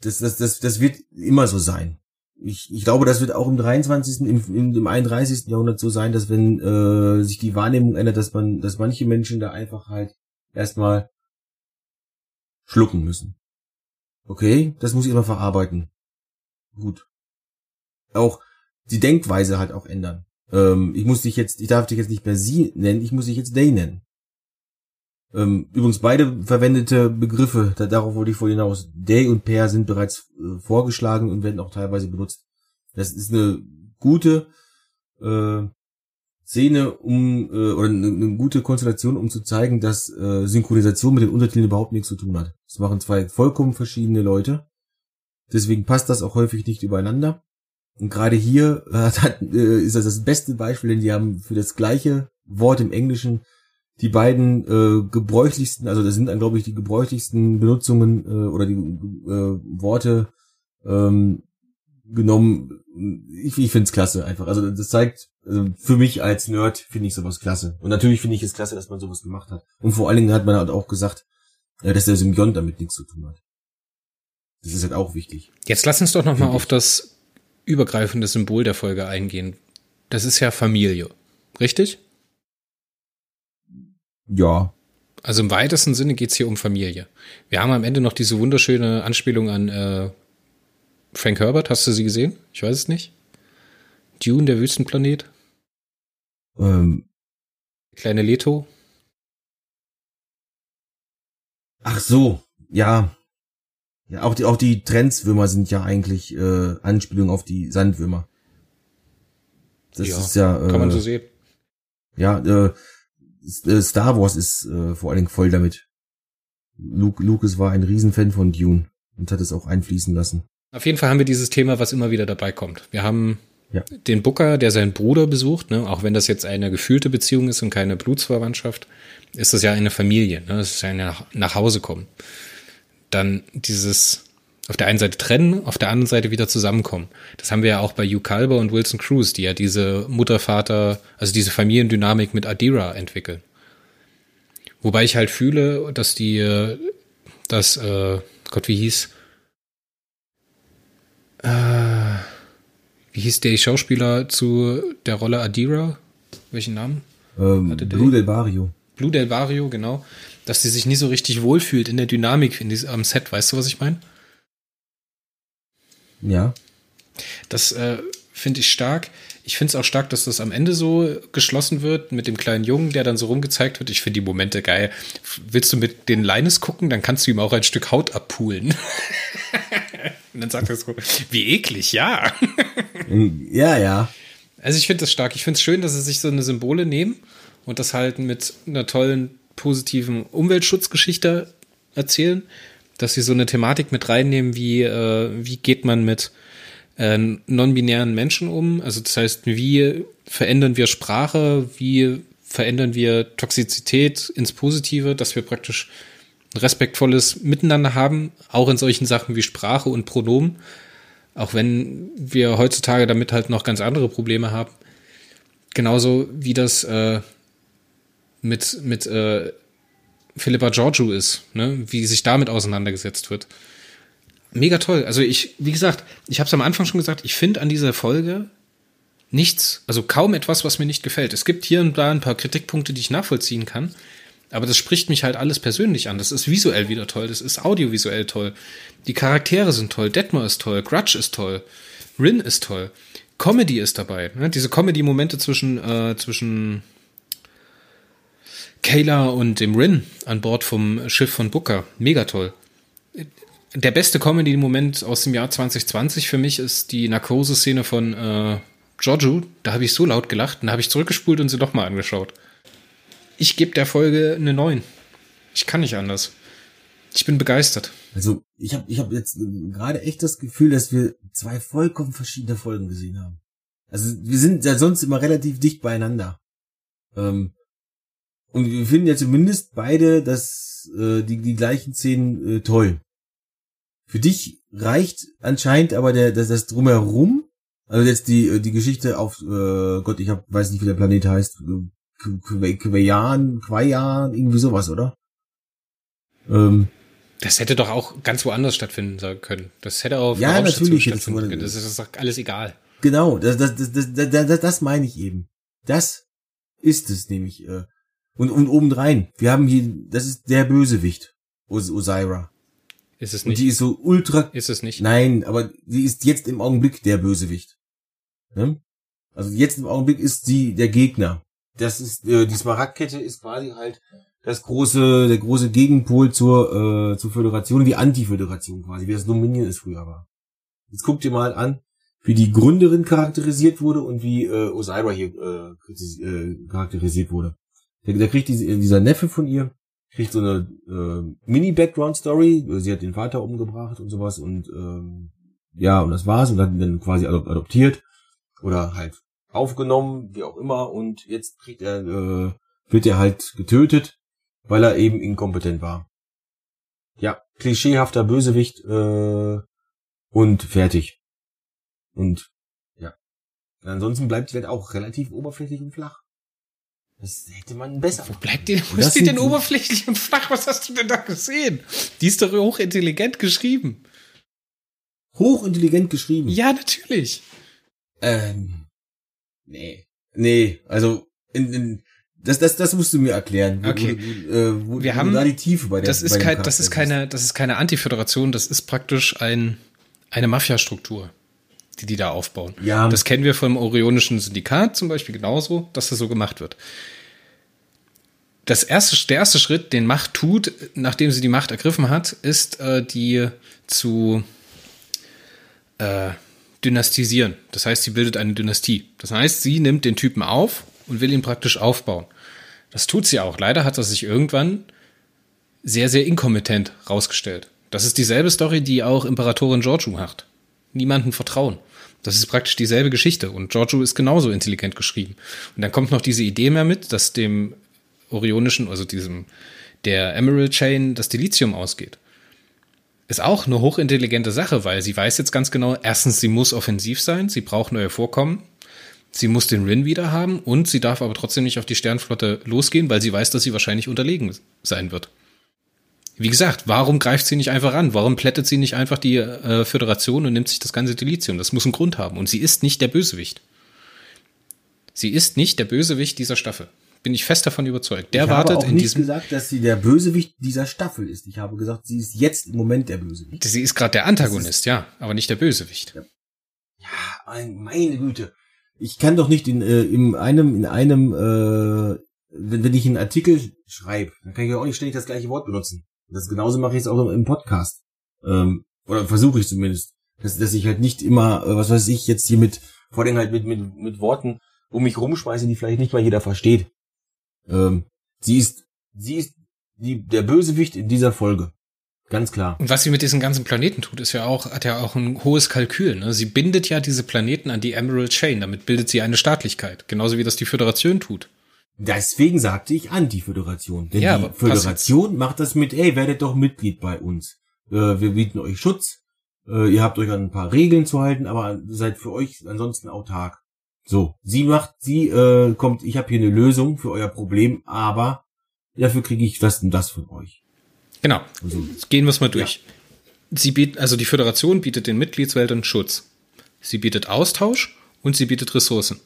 das, das, das, das wird immer so sein. Ich, ich glaube, das wird auch im 23., im, im, im 31. Jahrhundert so sein, dass wenn äh, sich die Wahrnehmung ändert, dass man, dass manche Menschen da einfach halt erstmal schlucken müssen. Okay, das muss ich immer verarbeiten. Gut. Auch die Denkweise halt auch ändern. Ähm, ich muss dich jetzt, ich darf dich jetzt nicht mehr sie nennen, ich muss dich jetzt they nennen. Ähm, übrigens beide verwendete Begriffe, da, darauf wollte ich vor hinaus. Day und Per sind bereits äh, vorgeschlagen und werden auch teilweise benutzt. Das ist eine gute äh, Szene, um äh, oder eine, eine gute Konstellation, um zu zeigen, dass äh, Synchronisation mit den Untertiteln überhaupt nichts zu tun hat. Das machen zwei vollkommen verschiedene Leute. Deswegen passt das auch häufig nicht übereinander. Und gerade hier äh, [LAUGHS] hat, äh, ist das das beste Beispiel, denn die haben für das gleiche Wort im Englischen die beiden äh, gebräuchlichsten, also das sind dann glaube ich die gebräuchlichsten Benutzungen äh, oder die äh, Worte ähm, genommen. Ich, ich finde es klasse einfach. Also das zeigt, also für mich als Nerd finde ich sowas klasse. Und natürlich finde ich es klasse, dass man sowas gemacht hat. Und vor allen Dingen hat man halt auch gesagt, ja, dass der Symbiont damit nichts zu tun hat. Das ist halt auch wichtig. Jetzt lass uns doch noch mal auf das übergreifende Symbol der Folge eingehen. Das ist ja Familie, richtig? Ja. Also im weitesten Sinne geht's hier um Familie. Wir haben am Ende noch diese wunderschöne Anspielung an äh, Frank Herbert. Hast du sie gesehen? Ich weiß es nicht. Dune, der Wüstenplanet. Ähm, Kleine Leto. ach so, ja. Ja, auch die, auch die Trendswürmer sind ja eigentlich äh, Anspielungen auf die Sandwürmer. Das Ja, ist ja. Äh, Kann man so sehen. Ja, äh, äh, Star Wars ist äh, vor allen Dingen voll damit. Luke, Lucas war ein Riesenfan von Dune und hat es auch einfließen lassen. Auf jeden Fall haben wir dieses Thema, was immer wieder dabei kommt. Wir haben Ja. den Booker, der seinen Bruder besucht, ne? auch wenn das jetzt eine gefühlte Beziehung ist und keine Blutsverwandtschaft, ist das ja eine Familie. Ne? Das ist ja ein nach, nach Hause kommen. Dann dieses auf der einen Seite trennen, auf der anderen Seite wieder zusammenkommen. Das haben wir ja auch bei Hugh Calber und Wilson Cruz, die ja diese Mutter-Vater, also diese Familiendynamik mit Adira entwickeln. Wobei ich halt fühle, dass die, dass, äh, Gott, wie hieß, äh, wie hieß der Schauspieler zu der Rolle Adira? Welchen Namen? Ähm, Blue del Barrio. Blue del Barrio, genau. Dass sie sich nie so richtig wohlfühlt in der Dynamik in diesem, am Set. Weißt du, was ich meine? Ja. Das äh, finde ich stark. Ich finde es auch stark, dass das am Ende so geschlossen wird mit dem kleinen Jungen, der dann so rumgezeigt wird. Ich finde die Momente geil. Willst du mit den Leines gucken, dann kannst du ihm auch ein Stück Haut abpulen. [LAUGHS] Und dann sagt er so, wie eklig, ja. Ja, ja. Also ich finde das stark. Ich finde es schön, dass sie sich so eine Symbole nehmen und das halt mit einer tollen, positiven Umweltschutzgeschichte erzählen, dass sie so eine Thematik mit reinnehmen, wie, äh, wie geht man mit äh, non-binären Menschen um? Also das heißt, wie verändern wir Sprache, wie verändern wir Toxizität ins Positive, dass wir praktisch ein respektvolles Miteinander haben, auch in solchen Sachen wie Sprache und Pronomen. Auch wenn wir heutzutage damit halt noch ganz andere Probleme haben. Genauso wie das äh, mit, mit äh, Philippa Georgiou ist, ne? wie sich damit auseinandergesetzt wird. Mega toll. Also ich, wie gesagt, ich habe es am Anfang schon gesagt, ich finde an dieser Folge nichts, also kaum etwas, was mir nicht gefällt. Es gibt hier und da ein paar Kritikpunkte, die ich nachvollziehen kann, aber das spricht mich halt alles persönlich an. Das ist visuell wieder toll, das ist audiovisuell toll. Die Charaktere sind toll, Detmer ist toll, Grudge ist toll, Rin ist toll, Comedy ist dabei. Ne? Diese Comedy-Momente zwischen, äh, zwischen Kayla und dem Rin an Bord vom Schiff von Booker, mega toll. Der beste Comedy-Moment aus dem Jahr 2020 für mich ist die Narkose-Szene von äh, Giorgio. Da habe ich so laut gelacht und da habe ich zurückgespult und sie nochmal angeschaut. Ich gebe der Folge eine 9. Ich kann nicht anders. Ich bin begeistert. Also ich habe ich hab jetzt äh, gerade echt das Gefühl, dass wir zwei vollkommen verschiedene Folgen gesehen haben. Also wir sind ja sonst immer relativ dicht beieinander. Ähm, und wir finden ja zumindest beide das, äh, die, die gleichen Szenen äh, toll. Für dich reicht anscheinend aber der, das, das drumherum, also jetzt die, die Geschichte auf, äh, Gott, ich hab, weiß nicht, wie der Planet heißt, Quayan, Quayan, irgendwie sowas, oder? Ähm, das hätte doch auch ganz woanders stattfinden können. Das hätte auch auf ja, natürlich stattfinden können. Das ist doch alles egal. Genau, das, das, das, das, das, das meine ich eben. Das ist es nämlich. Äh, und, und obendrein, wir haben hier, das ist der Bösewicht, Os Osira. Ist es nicht? Und die ist so ultra. Ist es nicht? Nein, aber sie ist jetzt im Augenblick der Bösewicht. Ne? Also jetzt im Augenblick ist sie der Gegner. Das ist äh, die Smaragdkette ist quasi halt das große, der große Gegenpol zur äh, zur Föderation, die Anti-Föderation quasi, wie das Dominion es früher war. Jetzt guckt ihr mal an, wie die Gründerin charakterisiert wurde und wie äh, Osira hier äh, äh, charakterisiert wurde. Da, da kriegt die, dieser Neffe von ihr, kriegt so eine äh, Mini-Background-Story. Sie hat den Vater umgebracht und sowas und ähm, ja, und das war's und hat ihn dann quasi adoptiert oder halt aufgenommen, wie auch immer. Und jetzt kriegt er, äh, wird er halt getötet, weil er eben inkompetent war. Ja, klischeehafter Bösewicht äh, und fertig. Und ja. Ansonsten bleibt die Welt auch relativ oberflächlich und flach. Das hätte man besser. Wo bleibt die, wo ist die denn oberflächlich und flach? Was hast du denn da gesehen? Die ist doch hochintelligent geschrieben. Hochintelligent geschrieben? Ja, natürlich. Ähm, nee. Nee, also, in, in, das, das, das musst du mir erklären. Okay. Wo, äh, wo, Wir haben da die Tiefe bei der Das ist bei kein, das ist keine, das ist keine Antiföderation, das ist praktisch ein, eine Mafia-Struktur, die die da aufbauen. Ja. Das kennen wir vom Orionischen Syndikat zum Beispiel genauso, dass das so gemacht wird. Das erste, der erste Schritt, den Macht tut, nachdem sie die Macht ergriffen hat, ist, äh, die zu äh, dynastisieren. Das heißt, sie bildet eine Dynastie. Das heißt, sie nimmt den Typen auf und will ihn praktisch aufbauen. Das tut sie auch. Leider hat er sich irgendwann sehr, sehr inkompetent rausgestellt. Das ist dieselbe Story, die auch Imperatorin Giorgio hat. Niemanden vertrauen. Das ist praktisch dieselbe Geschichte und Giorgio ist genauso intelligent geschrieben. Und dann kommt noch diese Idee mehr mit, dass dem Orionischen, also diesem, der Emerald Chain, das Dilithium ausgeht. Ist auch eine hochintelligente Sache, weil sie weiß jetzt ganz genau, erstens, sie muss offensiv sein, sie braucht neue Vorkommen, sie muss den Rin wieder haben und sie darf aber trotzdem nicht auf die Sternflotte losgehen, weil sie weiß, dass sie wahrscheinlich unterlegen sein wird. Wie gesagt, warum greift sie nicht einfach an? Warum plättet sie nicht einfach die äh, Föderation und nimmt sich das ganze Dilithium? Das muss einen Grund haben. Und sie ist nicht der Bösewicht. Sie ist nicht der Bösewicht dieser Staffel. Bin ich fest davon überzeugt. Der ich wartet habe auch in nicht diesem. gesagt, dass sie der Bösewicht dieser Staffel ist. Ich habe gesagt, sie ist jetzt im Moment der Bösewicht. Sie ist gerade der Antagonist, ja, aber nicht der Bösewicht. Ja, ja meine Güte. Ich kann doch nicht in, äh, in einem, in einem, äh, wenn, wenn ich einen Artikel schreibe, dann kann ich ja auch nicht ständig das gleiche Wort benutzen. Das genauso mache ich jetzt auch im Podcast. Ähm, oder versuche ich zumindest. Dass, dass ich halt nicht immer, äh, was weiß ich, jetzt hier mit, vor allem halt mit, mit, mit Worten um mich rumschmeiße, die vielleicht nicht mal jeder versteht. Ähm, sie ist, sie ist die, der Bösewicht in dieser Folge. Ganz klar. Und was sie mit diesen ganzen Planeten tut, ist ja auch, hat ja auch ein hohes Kalkül. Ne? Sie bindet ja diese Planeten an die Emerald Chain. Damit bildet sie eine Staatlichkeit. Genauso wie das die Föderation tut. Deswegen sagte ich Anti-Föderation. Denn Ja, die Föderation macht das mit, ey, werdet doch Mitglied bei uns. Äh, wir bieten euch Schutz. Äh, ihr habt euch an ein paar Regeln zu halten, aber seid für euch ansonsten autark. So, sie macht, sie äh, kommt, ich habe hier eine Lösung für euer Problem, aber dafür kriege ich das und das von euch. Genau. Also, Gehen wir es mal durch. Sie bietet, also die Föderation bietet den Mitgliedswelten Schutz. Sie bietet Austausch und sie bietet Ressourcen.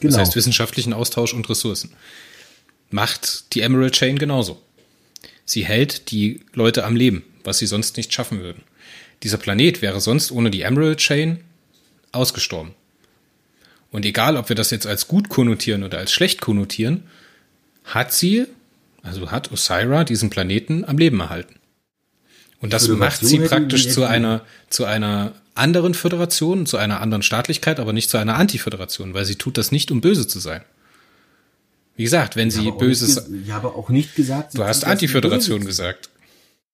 Genau. Das heißt wissenschaftlichen Austausch und Ressourcen. Macht die Emerald Chain genauso. Sie hält die Leute am Leben, was sie sonst nicht schaffen würden. Dieser Planet wäre sonst ohne die Emerald Chain ausgestorben. Und egal, ob wir das jetzt als gut konnotieren oder als schlecht konnotieren, hat sie, also hat Osira diesen Planeten am Leben erhalten. Und das macht sie praktisch zu einer, zu einer anderen Föderation, zu einer anderen Staatlichkeit, aber nicht zu einer Antiföderation, weil sie tut das nicht, um böse zu sein. Wie gesagt, wenn Ich sie Böses, Ich habe auch nicht gesagt. du hast Antiföderation gesagt.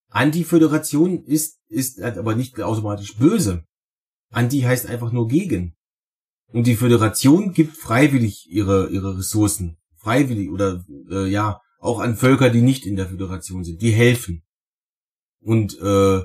Antiföderation ist, ist halt aber nicht automatisch böse. Anti heißt einfach nur gegen. Und die Föderation gibt freiwillig ihre, ihre Ressourcen. Freiwillig oder äh, ja, auch an Völker, die nicht in der Föderation sind. Die helfen. Und, äh,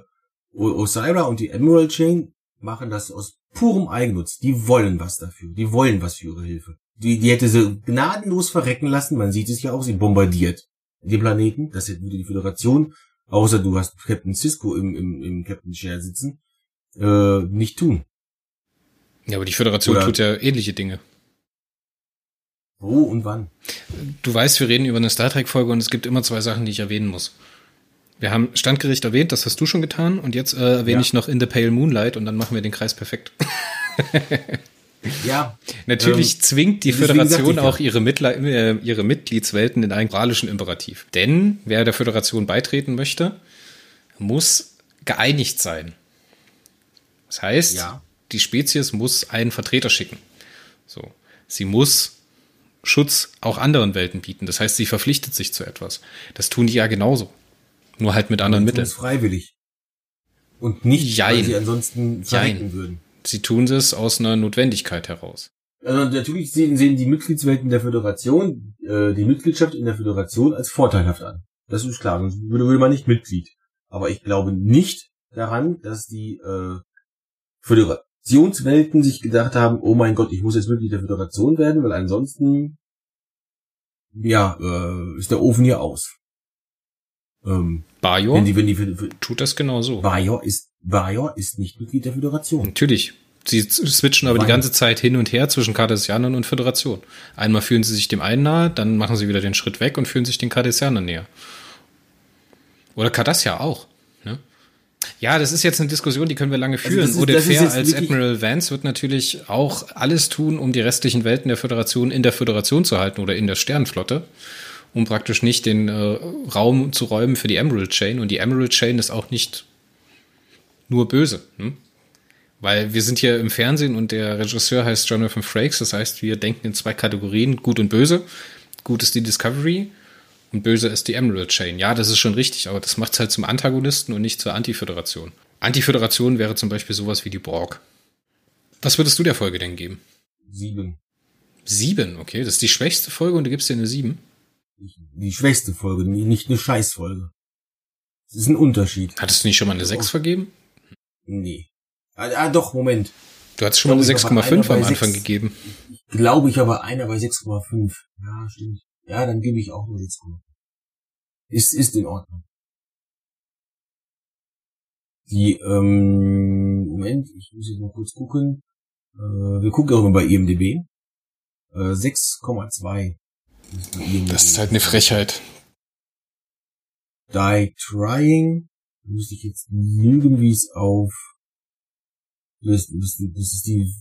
Osira und die Emerald Chain machen das aus purem Eigennutz. Die wollen was dafür. Die wollen was für ihre Hilfe. Die, die hätte sie gnadenlos verrecken lassen. Man sieht es ja auch, sie bombardiert den Planeten. Das hätte wieder die Föderation, außer du hast Captain Cisco im, im, im Captain Chair sitzen, äh, nicht tun. Ja, aber die Föderation Oder- tut ja ähnliche Dinge. Wo und wann? Du weißt, wir reden über eine Star Trek-Folge und es gibt immer zwei Sachen, die ich erwähnen muss. Wir haben Standgericht erwähnt, das hast du schon getan und jetzt äh, erwähne Ja. ich noch In the Pale Moonlight und dann machen wir den Kreis perfekt. Ja, [LAUGHS] Natürlich Ähm, zwingt die Föderation auch ihre, Mittler, äh, ihre Mitgliedswelten in einen moralischen Imperativ. Denn wer der Föderation beitreten möchte, muss geeinigt sein. Das heißt, Ja. die Spezies muss einen Vertreter schicken. So. Sie muss Schutz auch anderen Welten bieten. Das heißt, sie verpflichtet sich zu etwas. Das tun die ja genauso. Nur halt mit anderen Mitteln. freiwillig. Und nicht, weil Jein. sie ansonsten verrecken würden. Sie tun es aus einer Notwendigkeit heraus. Also natürlich sehen, sehen die Mitgliedswelten der Föderation äh, die Mitgliedschaft in der Föderation als vorteilhaft an. Das ist klar, sonst würde, würde man nicht Mitglied. Aber ich glaube nicht daran, dass die äh, Föderationswelten sich gedacht haben, oh mein Gott, ich muss jetzt Mitglied der Föderation werden, weil ansonsten ja, äh, ist der Ofen hier aus. Ähm, Bajor wenn die, wenn die, Fö- Fö- tut das genauso. Bajor ist, Bajor ist nicht Mitglied der Föderation. Natürlich. Sie switchen aber die ganze Zeit hin und her zwischen Cardassianern und Föderation. Einmal fühlen sie sich dem einen nahe, dann machen sie wieder den Schritt weg und fühlen sich den Cardassianern näher. Oder Cardassia auch. Ne? Ja, das ist jetzt eine Diskussion, die können wir lange führen. das ist- Oder das ist als Admiral Vance wird natürlich auch alles tun, um die restlichen Welten der Föderation in der Föderation zu halten oder in der Sternenflotte, um praktisch nicht den äh, Raum zu räumen für die Emerald Chain. Und die Emerald Chain ist auch nicht nur böse. Hm? Weil wir sind hier im Fernsehen und der Regisseur heißt Jonathan Frakes. Das heißt, wir denken in zwei Kategorien, gut und böse. Gut ist die Discovery und böse ist die Emerald Chain. Ja, das ist schon richtig, aber das macht es halt zum Antagonisten und nicht zur Antiföderation. Antiföderation wäre zum Beispiel sowas wie die Borg. Was würdest du der Folge denn geben? Sieben. Sieben, okay. Das ist die schwächste Folge und du gibst dir eine sieben. Die schwächste Folge, nicht eine Scheißfolge. Das ist ein Unterschied. Hattest du nicht schon mal eine sechs vergeben? Nee. Ah, ah doch, Moment. Du hattest schon mal eine Ich glaube, ich war 6,5 am Anfang sechs. gegeben. Ich glaube, ich habe einer bei 6,5. Ja, stimmt. Ja, dann gebe ich auch nur 6,5. Ist, ist in Ordnung. Die, ähm, Moment, ich muss jetzt mal kurz gucken. Äh, wir gucken auch immer bei IMDB. Äh, 6,2. Das ist halt eine Frechheit. Die Trying. Da müsste ich jetzt lügen, wie es auf. Das, das, das ist die.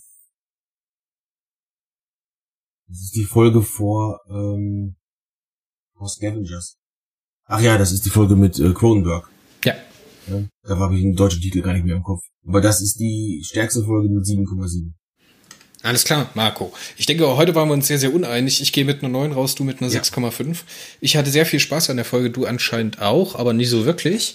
Das ist die Folge vor, ähm, vor Scavengers. Ach ja, das ist die Folge mit äh, Cronenberg. Ja. Ja, da habe ich den deutschen Titel gar nicht mehr im Kopf. Aber das ist die stärkste Folge mit 7,7. Alles klar, Marco. Ich denke, heute waren wir uns sehr, sehr uneinig. Ich gehe mit einer 9 raus, du mit einer Ja. 6,5. Ich hatte sehr viel Spaß an der Folge, du anscheinend auch, aber nie so wirklich.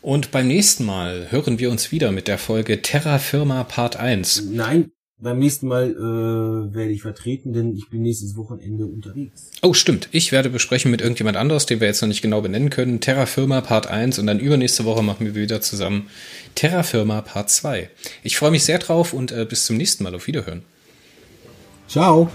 Und beim nächsten Mal hören wir uns wieder mit der Folge Terra Firma Part 1. Nein, beim nächsten Mal äh, werde ich vertreten, denn ich bin nächstes Wochenende unterwegs. Oh, stimmt. Ich werde besprechen mit irgendjemand anderes, den wir jetzt noch nicht genau benennen können, Terra Firma Part 1 und dann übernächste Woche machen wir wieder zusammen Terra Firma Part 2. Ich freue mich sehr drauf und äh, bis zum nächsten Mal. Auf Wiederhören. Tchau!